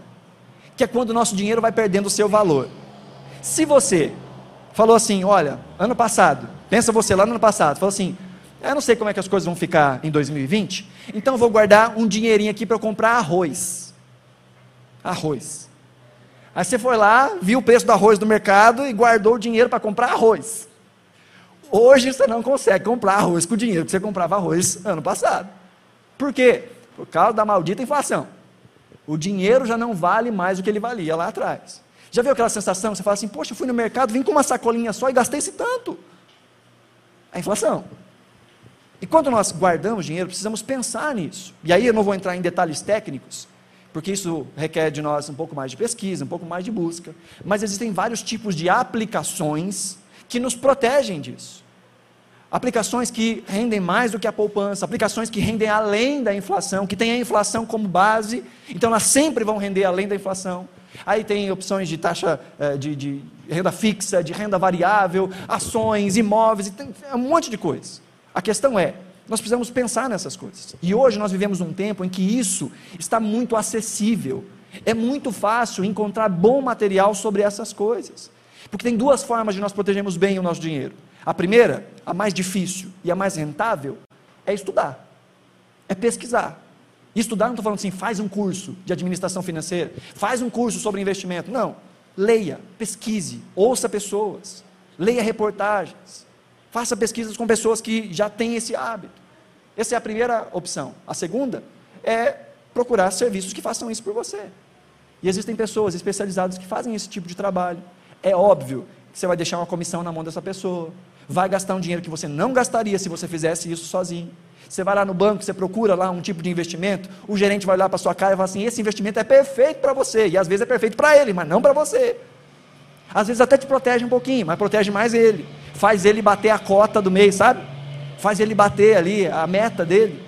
Que é quando o nosso dinheiro vai perdendo o seu valor. Se você falou assim, olha, ano passado, pensa você lá no ano passado, falou assim, eu não sei como é que as coisas vão ficar em 2020, então eu vou guardar um dinheirinho aqui para eu comprar arroz. Arroz. Aí você foi lá, viu o preço do arroz no mercado e guardou o dinheiro para comprar arroz. Hoje você não consegue comprar arroz com o dinheiro que você comprava arroz ano passado. Por quê? Por causa da maldita inflação. O dinheiro já não vale mais o que ele valia lá atrás. Já viu aquela sensação? Você fala assim, poxa, eu fui no mercado, vim com uma sacolinha só e gastei esse tanto. A inflação. E quando nós guardamos dinheiro, precisamos pensar nisso. E aí eu não vou entrar em detalhes técnicos, porque isso requer de nós um pouco mais de pesquisa, um pouco mais de busca. Mas existem vários tipos de aplicações que nos protegem disso. Aplicações que rendem mais do que a poupança, aplicações que rendem além da inflação, que têm a inflação como base, então elas sempre vão render além da inflação. Aí tem opções de taxa eh, de, de renda fixa, de renda variável, ações, imóveis, tem um monte de coisas. A questão é, nós precisamos pensar nessas coisas. E hoje nós vivemos um tempo em que isso está muito acessível. É muito fácil encontrar bom material sobre essas coisas. Porque tem duas formas de nós protegermos bem o nosso dinheiro. A primeira, a mais difícil e a mais rentável, é estudar, é pesquisar. Estudar, não estou falando assim, faz um curso de administração financeira, faz um curso sobre investimento. Não. Leia, pesquise, ouça pessoas, leia reportagens, faça pesquisas com pessoas que já têm esse hábito. Essa é a primeira opção. A segunda é procurar serviços que façam isso por você. E existem pessoas especializadas que fazem esse tipo de trabalho. É óbvio que você vai deixar uma comissão na mão dessa pessoa, vai gastar um dinheiro que você não gastaria se você fizesse isso sozinho. Você vai lá no banco, você procura lá um tipo de investimento, o gerente vai olhar para sua cara e fala assim: esse investimento é perfeito para você, e às vezes é perfeito para ele, mas não para você. Às vezes até te protege um pouquinho, mas protege mais ele. Faz ele bater a cota do mês, sabe? Faz ele bater ali a meta dele.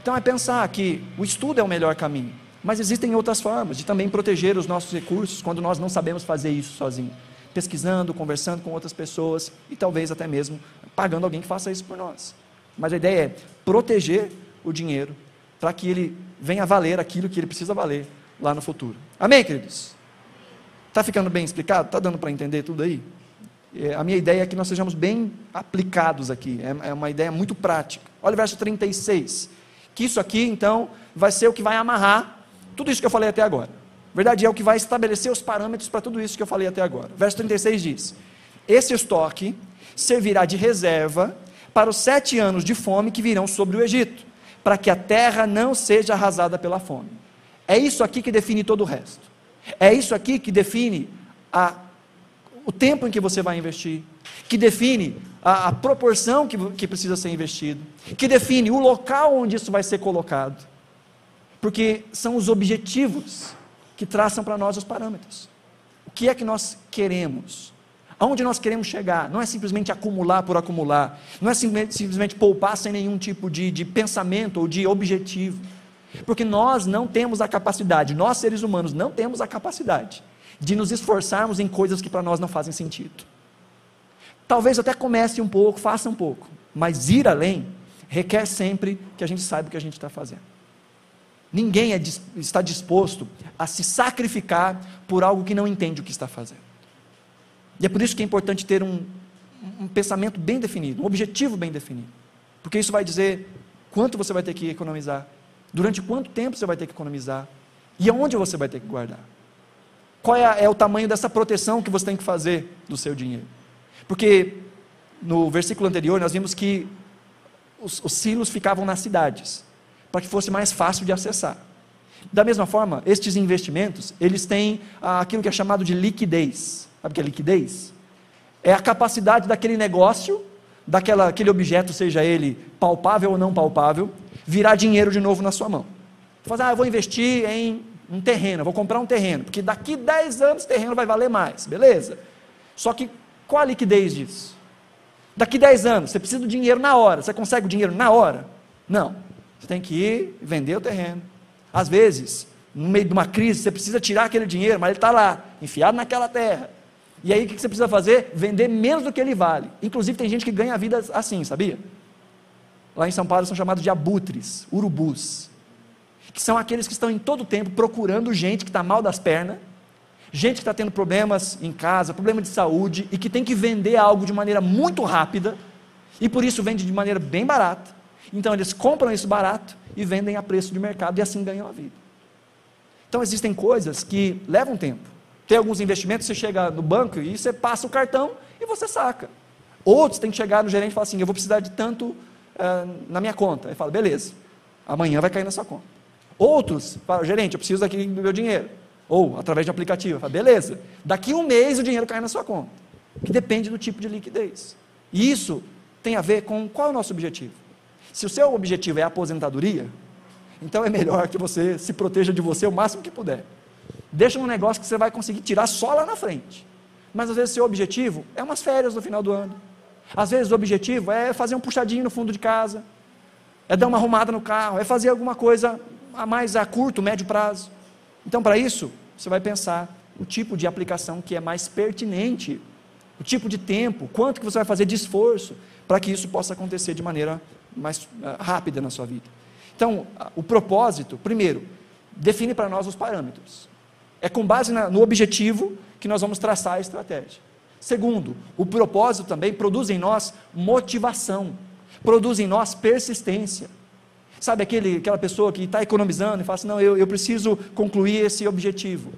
Então é pensar que o estudo é o melhor caminho. Mas existem outras formas de também proteger os nossos recursos quando nós não sabemos fazer isso sozinho. Pesquisando, conversando com outras pessoas e talvez até mesmo pagando alguém que faça isso por nós. Mas a ideia é proteger o dinheiro para que ele venha valer aquilo que ele precisa valer lá no futuro. Amém, queridos? Está ficando bem explicado? Está dando para entender tudo aí? É, a minha ideia é que nós sejamos bem aplicados aqui. É, é uma ideia muito prática. Olha o verso 36. Que isso aqui, então, vai ser o que vai amarrar tudo isso que eu falei até agora. Verdade é o que vai estabelecer os parâmetros para tudo isso que eu falei até agora. Verso 36 diz: Esse estoque servirá de reserva para os sete anos de fome que virão sobre o Egito, para que a terra não seja arrasada pela fome. É isso aqui que define todo o resto. É isso aqui que define a, o tempo em que você vai investir, que define a, a proporção que, que precisa ser investido, que define o local onde isso vai ser colocado porque são os objetivos que traçam para nós os parâmetros. O que é que nós queremos? Aonde nós queremos chegar? Não é simplesmente acumular por acumular, não é simplesmente poupar sem nenhum tipo de, de pensamento ou de objetivo, porque nós não temos a capacidade, nós seres humanos não temos a capacidade de nos esforçarmos em coisas que para nós não fazem sentido. Talvez até comece um pouco, faça um pouco, mas ir além requer sempre que a gente saiba o que a gente está fazendo. Ninguém é, está disposto a se sacrificar por algo que não entende o que está fazendo. E é por isso que é importante ter um, um pensamento bem definido, um objetivo bem definido. Porque isso vai dizer quanto você vai ter que economizar, durante quanto tempo você vai ter que economizar e aonde você vai ter que guardar. Qual é, é o tamanho dessa proteção que você tem que fazer do seu dinheiro? Porque no versículo anterior nós vimos que os, os silos ficavam nas cidades, para que fosse mais fácil de acessar. Da mesma forma, estes investimentos, eles têm ah, aquilo que é chamado de liquidez. Sabe o que é liquidez? É a capacidade daquele negócio, daquela, aquele objeto, seja ele palpável ou não palpável, virar dinheiro de novo na sua mão. Fazer, ah, eu vou investir em um terreno, vou comprar um terreno, porque daqui 10 anos o terreno vai valer mais, beleza? Só que qual a liquidez disso? Daqui 10 anos, você precisa do dinheiro na hora, você consegue o dinheiro na hora? Não. Você tem que ir vender o terreno. Às vezes, no meio de uma crise, você precisa tirar aquele dinheiro, mas ele está lá, enfiado naquela terra. E aí o que você precisa fazer? Vender menos do que ele vale. Inclusive tem gente que ganha a vida assim, sabia? Lá em São Paulo são chamados de abutres, urubus. Que são aqueles que estão em todo tempo procurando gente que está mal das pernas, gente que está tendo problemas em casa, problema de saúde, e que tem que vender algo de maneira muito rápida, e por isso vende de maneira bem barata. Então eles compram isso barato e vendem a preço de mercado e assim ganham a vida. Então existem coisas que levam tempo. Tem alguns investimentos, você chega no banco e você passa o cartão e você saca. Outros tem que chegar no gerente e falar assim: eu vou precisar de tanto uh, na minha conta. Ele fala: beleza, amanhã vai cair na sua conta. Outros falam: gerente, eu preciso aqui do meu dinheiro. Ou através de aplicativo. Fala, beleza, daqui um mês o dinheiro cai na sua conta. Que depende do tipo de liquidez. E isso tem a ver com qual é o nosso objetivo. Se o seu objetivo é a aposentadoria, então é melhor que você se proteja de você o máximo que puder. Deixa um negócio que você vai conseguir tirar só lá na frente. Mas às vezes seu objetivo é umas férias no final do ano. Às vezes o objetivo é fazer um puxadinho no fundo de casa, é dar uma arrumada no carro, é fazer alguma coisa a mais a curto, médio prazo. Então, para isso, você vai pensar o tipo de aplicação que é mais pertinente, o tipo de tempo, quanto que você vai fazer de esforço para que isso possa acontecer de maneira mais uh, rápida na sua vida. Então, o propósito, primeiro, define para nós os parâmetros. É com base na, no objetivo que nós vamos traçar a estratégia. Segundo, o propósito também produz em nós motivação, produz em nós persistência. Sabe aquele, aquela pessoa que está economizando e fala assim: não, eu, eu preciso concluir esse objetivo.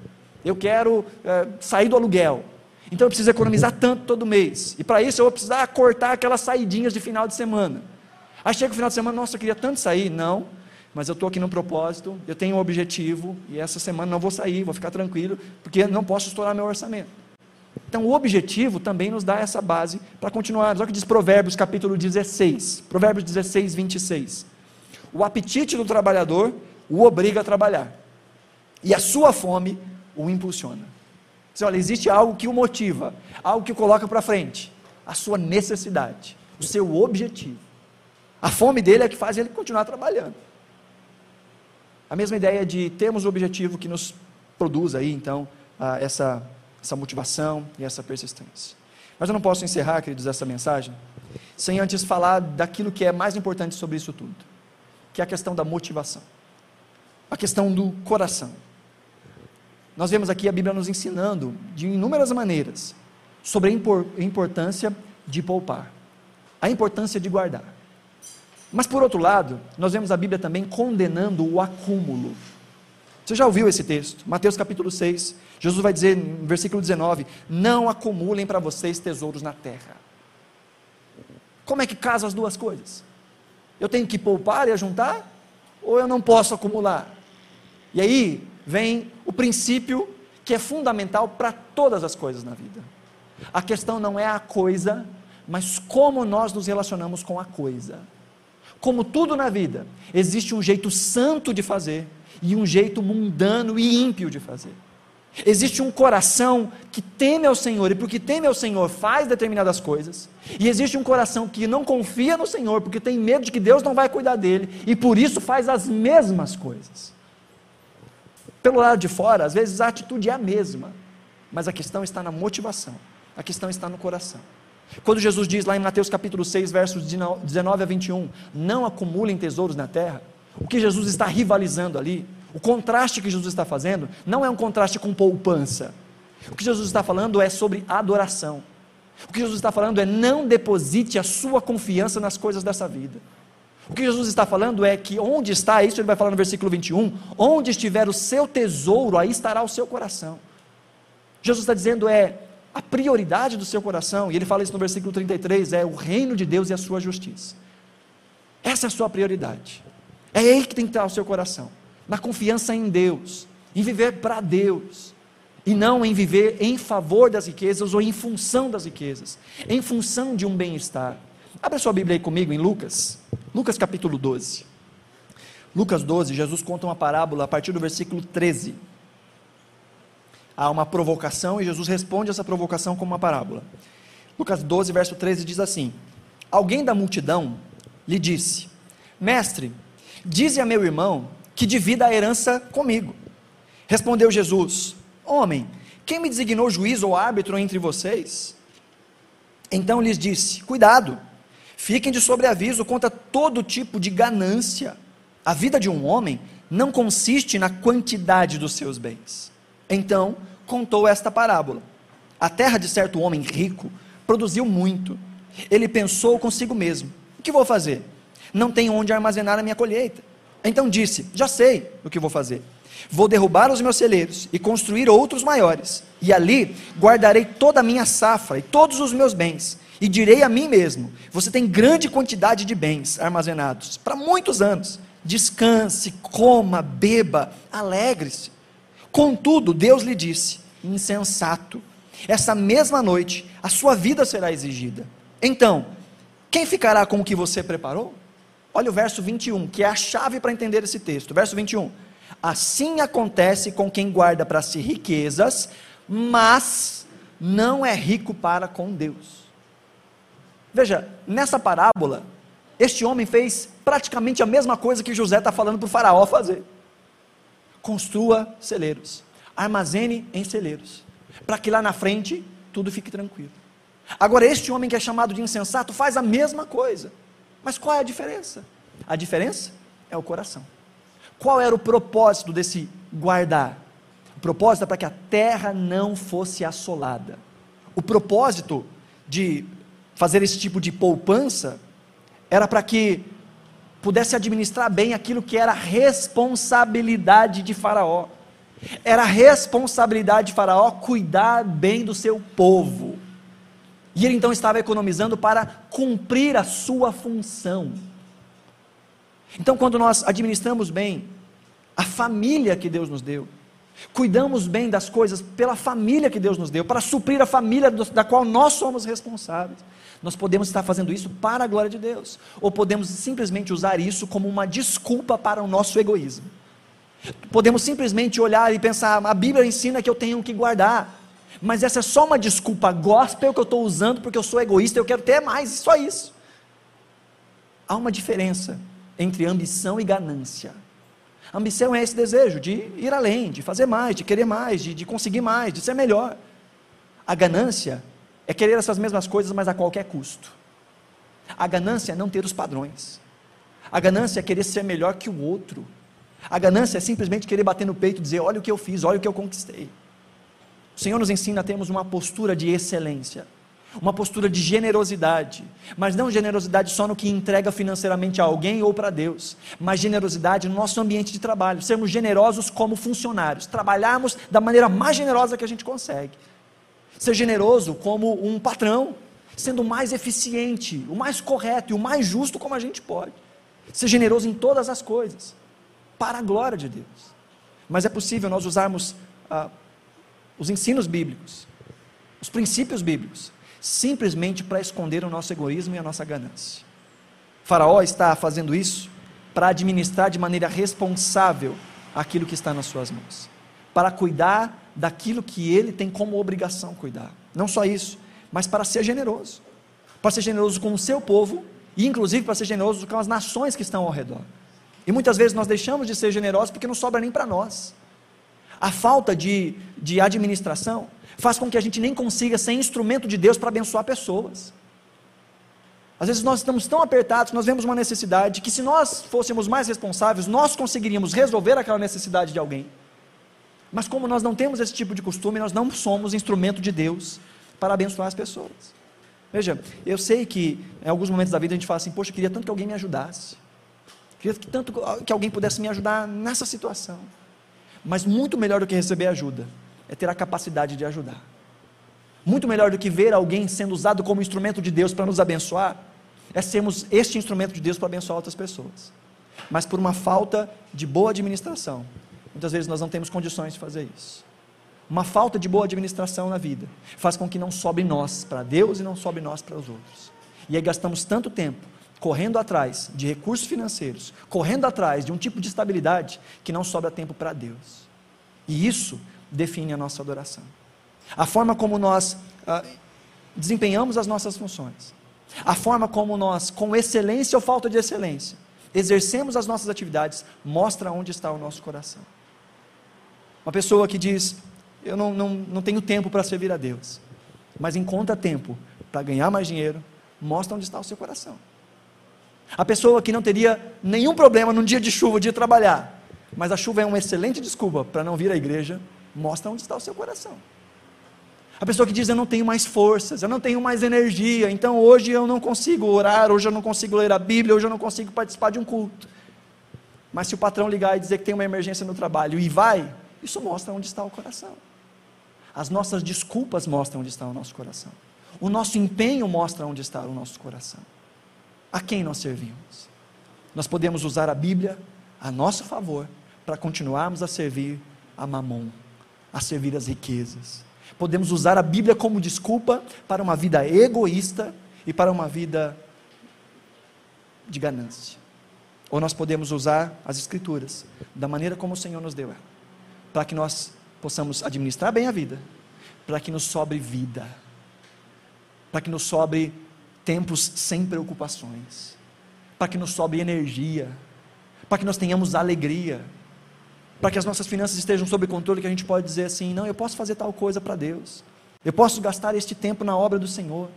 Eu quero é, sair do aluguel. Então eu preciso economizar tanto todo mês. E para isso eu vou precisar cortar aquelas saidinhas de final de semana. Aí chega o final de semana, nossa, eu queria tanto sair. Não, mas eu estou aqui no propósito, eu tenho um objetivo, e essa semana não vou sair, vou ficar tranquilo, porque não posso estourar meu orçamento. Então, o objetivo também nos dá essa base para continuar. Olha o que diz Provérbios capítulo 16, Provérbios 16, 26. O apetite do trabalhador o obriga a trabalhar, e a sua fome o impulsiona. Você olha, existe algo que o motiva, algo que o coloca para frente, a sua necessidade, o seu objetivo. A fome dele é que faz ele continuar trabalhando. A mesma ideia de termos o objetivo que nos produz aí, então, essa, essa motivação e essa persistência. Mas eu não posso encerrar, queridos, essa mensagem sem antes falar daquilo que é mais importante sobre isso tudo, que é a questão da motivação, a questão do coração. Nós vemos aqui a Bíblia nos ensinando de inúmeras maneiras sobre a importância de poupar, a importância de guardar. Mas por outro lado, nós vemos a Bíblia também condenando o acúmulo. Você já ouviu esse texto? Mateus capítulo 6. Jesus vai dizer no versículo 19: Não acumulem para vocês tesouros na terra. Como é que casa as duas coisas? Eu tenho que poupar e ajuntar? Ou eu não posso acumular? E aí vem o princípio que é fundamental para todas as coisas na vida. A questão não é a coisa, mas como nós nos relacionamos com a coisa. Como tudo na vida, existe um jeito santo de fazer e um jeito mundano e ímpio de fazer. Existe um coração que teme ao Senhor e porque teme ao Senhor faz determinadas coisas, e existe um coração que não confia no Senhor porque tem medo de que Deus não vai cuidar dele e por isso faz as mesmas coisas. Pelo lado de fora, às vezes a atitude é a mesma, mas a questão está na motivação, a questão está no coração. Quando Jesus diz lá em Mateus capítulo 6, versos 19 a 21, não acumulem tesouros na terra, o que Jesus está rivalizando ali, o contraste que Jesus está fazendo, não é um contraste com poupança. O que Jesus está falando é sobre adoração. O que Jesus está falando é não deposite a sua confiança nas coisas dessa vida. O que Jesus está falando é que onde está, isso ele vai falar no versículo 21, onde estiver o seu tesouro, aí estará o seu coração. Jesus está dizendo é a prioridade do seu coração, e ele fala isso no versículo 33, é o reino de Deus e a sua justiça. Essa é a sua prioridade. É aí que tem que estar o seu coração, na confiança em Deus, em viver para Deus, e não em viver em favor das riquezas ou em função das riquezas, em função de um bem-estar. Abra sua Bíblia aí comigo em Lucas, Lucas capítulo 12. Lucas 12, Jesus conta uma parábola a partir do versículo 13. Há uma provocação e Jesus responde essa provocação com uma parábola. Lucas 12, verso 13 diz assim: Alguém da multidão lhe disse: Mestre, dize a meu irmão que divida a herança comigo. Respondeu Jesus: Homem, quem me designou juiz ou árbitro entre vocês? Então lhes disse: Cuidado Fiquem de sobreaviso contra todo tipo de ganância. A vida de um homem não consiste na quantidade dos seus bens. Então, contou esta parábola. A terra de certo homem rico produziu muito. Ele pensou consigo mesmo: o que vou fazer? Não tenho onde armazenar a minha colheita. Então disse: já sei o que vou fazer. Vou derrubar os meus celeiros e construir outros maiores, e ali guardarei toda a minha safra e todos os meus bens e direi a mim mesmo: você tem grande quantidade de bens armazenados para muitos anos. Descanse, coma, beba, alegre-se. Contudo, Deus lhe disse: insensato, essa mesma noite a sua vida será exigida. Então, quem ficará com o que você preparou? Olha o verso 21, que é a chave para entender esse texto. Verso 21. Assim acontece com quem guarda para si riquezas, mas não é rico para com Deus. Veja, nessa parábola, este homem fez praticamente a mesma coisa que José está falando para o faraó fazer. Construa celeiros, armazene em celeiros, para que lá na frente tudo fique tranquilo. Agora, este homem que é chamado de insensato faz a mesma coisa. Mas qual é a diferença? A diferença é o coração. Qual era o propósito desse guardar? O propósito é para que a terra não fosse assolada. O propósito de fazer esse tipo de poupança era para que pudesse administrar bem aquilo que era responsabilidade de Faraó. Era responsabilidade de Faraó cuidar bem do seu povo. E ele então estava economizando para cumprir a sua função. Então, quando nós administramos bem a família que Deus nos deu, cuidamos bem das coisas pela família que Deus nos deu, para suprir a família da qual nós somos responsáveis, nós podemos estar fazendo isso para a glória de Deus, ou podemos simplesmente usar isso como uma desculpa para o nosso egoísmo. Podemos simplesmente olhar e pensar: a Bíblia ensina que eu tenho que guardar, mas essa é só uma desculpa gospel que eu estou usando porque eu sou egoísta, eu quero ter mais, só isso. Há uma diferença entre ambição e ganância. Ambição é esse desejo de ir além, de fazer mais, de querer mais, de, de conseguir mais, de ser melhor. A ganância é querer essas mesmas coisas, mas a qualquer custo. A ganância é não ter os padrões. A ganância é querer ser melhor que o outro. A ganância é simplesmente querer bater no peito e dizer: olha o que eu fiz, olha o que eu conquistei. O Senhor nos ensina a termos uma postura de excelência, uma postura de generosidade, mas não generosidade só no que entrega financeiramente a alguém ou para Deus, mas generosidade no nosso ambiente de trabalho, sermos generosos como funcionários, trabalharmos da maneira mais generosa que a gente consegue. Ser generoso como um patrão, sendo o mais eficiente, o mais correto e o mais justo como a gente pode. Ser generoso em todas as coisas, para a glória de Deus. Mas é possível nós usarmos ah, os ensinos bíblicos, os princípios bíblicos, simplesmente para esconder o nosso egoísmo e a nossa ganância. Faraó está fazendo isso para administrar de maneira responsável aquilo que está nas suas mãos, para cuidar daquilo que ele tem como obrigação cuidar. Não só isso, mas para ser generoso. Para ser generoso com o seu povo e, inclusive, para ser generoso com as nações que estão ao redor. E muitas vezes nós deixamos de ser generosos porque não sobra nem para nós. A falta de, de administração faz com que a gente nem consiga ser instrumento de Deus para abençoar pessoas. Às vezes nós estamos tão apertados, nós vemos uma necessidade, que se nós fôssemos mais responsáveis, nós conseguiríamos resolver aquela necessidade de alguém. Mas como nós não temos esse tipo de costume, nós não somos instrumento de Deus para abençoar as pessoas. Veja, eu sei que em alguns momentos da vida a gente fala assim, poxa, eu queria tanto que alguém me ajudasse. Queria que tanto que alguém pudesse me ajudar nessa situação. Mas muito melhor do que receber ajuda é ter a capacidade de ajudar. Muito melhor do que ver alguém sendo usado como instrumento de Deus para nos abençoar, é sermos este instrumento de Deus para abençoar outras pessoas. Mas por uma falta de boa administração, muitas vezes nós não temos condições de fazer isso. Uma falta de boa administração na vida faz com que não sobe nós para Deus e não sobe nós para os outros. E aí gastamos tanto tempo correndo atrás de recursos financeiros, correndo atrás de um tipo de estabilidade que não sobra tempo para Deus. E isso define a nossa adoração. A forma como nós ah, desempenhamos as nossas funções, a forma como nós, com excelência ou falta de excelência, exercemos as nossas atividades, mostra onde está o nosso coração. Uma pessoa que diz: Eu não, não, não tenho tempo para servir a Deus, mas encontra tempo para ganhar mais dinheiro, mostra onde está o seu coração. A pessoa que não teria nenhum problema num dia de chuva de trabalhar, mas a chuva é uma excelente desculpa para não vir à igreja, mostra onde está o seu coração. A pessoa que diz: Eu não tenho mais forças, eu não tenho mais energia, então hoje eu não consigo orar, hoje eu não consigo ler a Bíblia, hoje eu não consigo participar de um culto. Mas se o patrão ligar e dizer que tem uma emergência no trabalho e vai, isso mostra onde está o coração. As nossas desculpas mostram onde está o nosso coração. O nosso empenho mostra onde está o nosso coração. A quem nós servimos? Nós podemos usar a Bíblia a nosso favor para continuarmos a servir a Mamon, a servir as riquezas. Podemos usar a Bíblia como desculpa para uma vida egoísta e para uma vida de ganância. Ou nós podemos usar as Escrituras da maneira como o Senhor nos deu ela, para que nós possamos administrar bem a vida, para que nos sobre vida, para que nos sobre tempos sem preocupações, para que nos sobre energia, para que nós tenhamos alegria, para que as nossas finanças estejam sob controle, que a gente pode dizer assim: não, eu posso fazer tal coisa para Deus, eu posso gastar este tempo na obra do Senhor,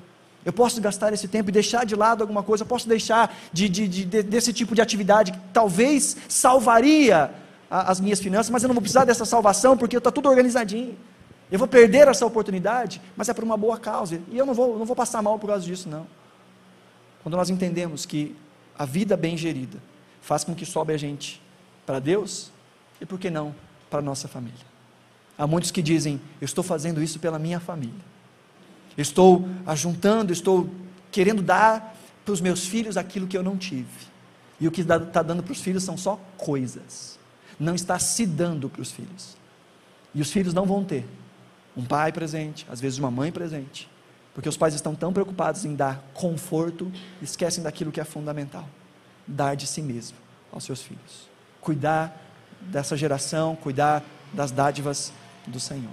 eu posso gastar esse tempo e deixar de lado alguma coisa, eu posso deixar de, de, de, desse tipo de atividade que talvez salvaria a, as minhas finanças, mas eu não vou precisar dessa salvação porque está tudo organizadinho. Eu vou perder essa oportunidade, mas é por uma boa causa, e eu não vou, não vou passar mal por causa disso, não. Quando nós entendemos que a vida bem gerida faz com que sobe a gente para Deus, e por que não para a nossa família? Há muitos que dizem: Eu estou fazendo isso pela minha família. Estou ajuntando, estou querendo dar para os meus filhos aquilo que eu não tive. E o que está dando para os filhos são só coisas. Não está se dando para os filhos. E os filhos não vão ter um pai presente, às vezes uma mãe presente. Porque os pais estão tão preocupados em dar conforto, esquecem daquilo que é fundamental: dar de si mesmo aos seus filhos. Cuidar dessa geração, cuidar das dádivas do Senhor.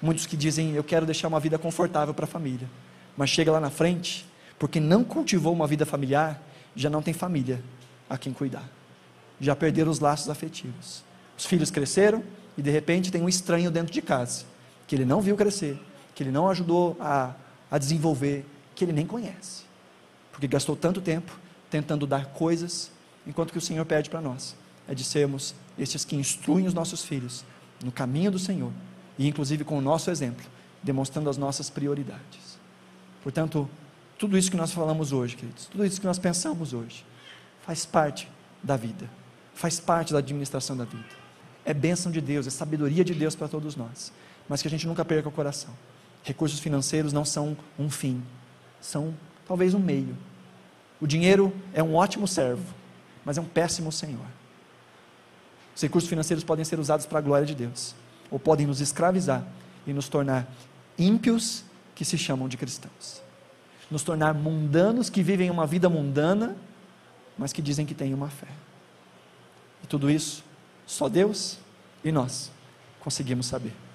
Muitos que dizem, eu quero deixar uma vida confortável para a família, mas chega lá na frente, porque não cultivou uma vida familiar, já não tem família a quem cuidar. Já perderam os laços afetivos. Os filhos cresceram e de repente tem um estranho dentro de casa, que ele não viu crescer, que ele não ajudou a, a desenvolver, que ele nem conhece. Porque gastou tanto tempo tentando dar coisas, enquanto que o Senhor pede para nós é de sermos estes que instruem os nossos filhos no caminho do Senhor e, inclusive, com o nosso exemplo, demonstrando as nossas prioridades. Portanto, tudo isso que nós falamos hoje, queridos, tudo isso que nós pensamos hoje, faz parte da vida, faz parte da administração da vida. É bênção de Deus, é sabedoria de Deus para todos nós, mas que a gente nunca perca o coração. Recursos financeiros não são um fim, são talvez um meio. O dinheiro é um ótimo servo, mas é um péssimo senhor. Os recursos financeiros podem ser usados para a glória de Deus, ou podem nos escravizar e nos tornar ímpios que se chamam de cristãos, nos tornar mundanos que vivem uma vida mundana, mas que dizem que têm uma fé. E tudo isso Só Deus e nós conseguimos saber.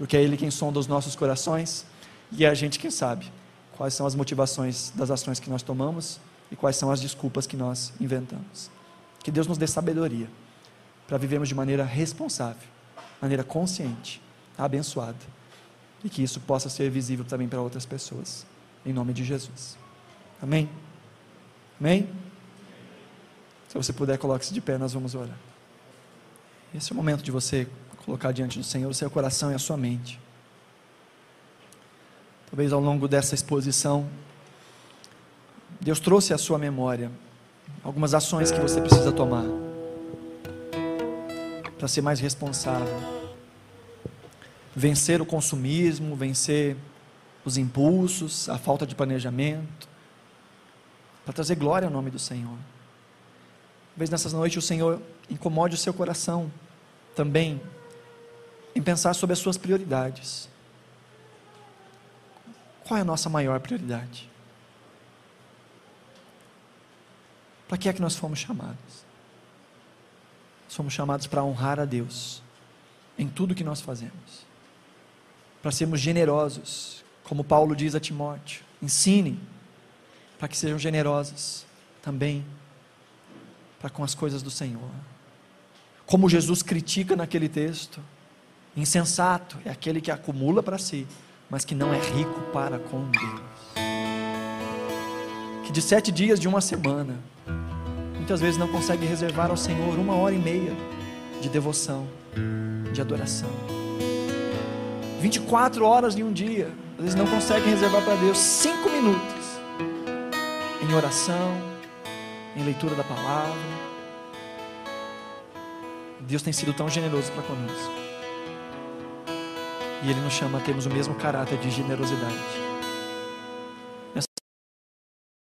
Porque é Ele quem sonda os nossos corações e é a gente quem sabe quais são as motivações das ações que nós tomamos e quais são as desculpas que nós inventamos. Que Deus nos dê sabedoria para vivermos de maneira responsável, maneira consciente, abençoada, e que isso possa ser visível também para outras pessoas, em nome de Jesus. Amém? Amém? Se você puder, coloque-se de pé, nós vamos orar. Esse é o momento de você colocar diante do Senhor o seu coração e a sua mente. Talvez ao longo dessa exposição, Deus trouxe à sua memória algumas ações que você precisa tomar para ser mais responsável. Vencer o consumismo, vencer os impulsos, a falta de planejamento, para trazer glória ao nome do Senhor. Talvez nessas noites o Senhor incomode o seu coração também em pensar sobre as suas prioridades. Qual é a nossa maior prioridade? Para que é que nós fomos chamados? Somos chamados para honrar a Deus em tudo que nós fazemos. Para sermos generosos, como Paulo diz a Timóteo. Ensine para que sejam generosos também para com as coisas do Senhor. Como Jesus critica naquele texto, insensato é aquele que acumula para si, mas que não é rico para com Deus. Que de sete dias de uma semana, muitas vezes não consegue reservar ao Senhor uma hora e meia de devoção, de adoração. 24 horas em um dia, às vezes não consegue reservar para Deus cinco minutos em oração, em leitura da palavra. Deus tem sido tão generoso para conosco. E Ele nos chama a termos o mesmo caráter de generosidade.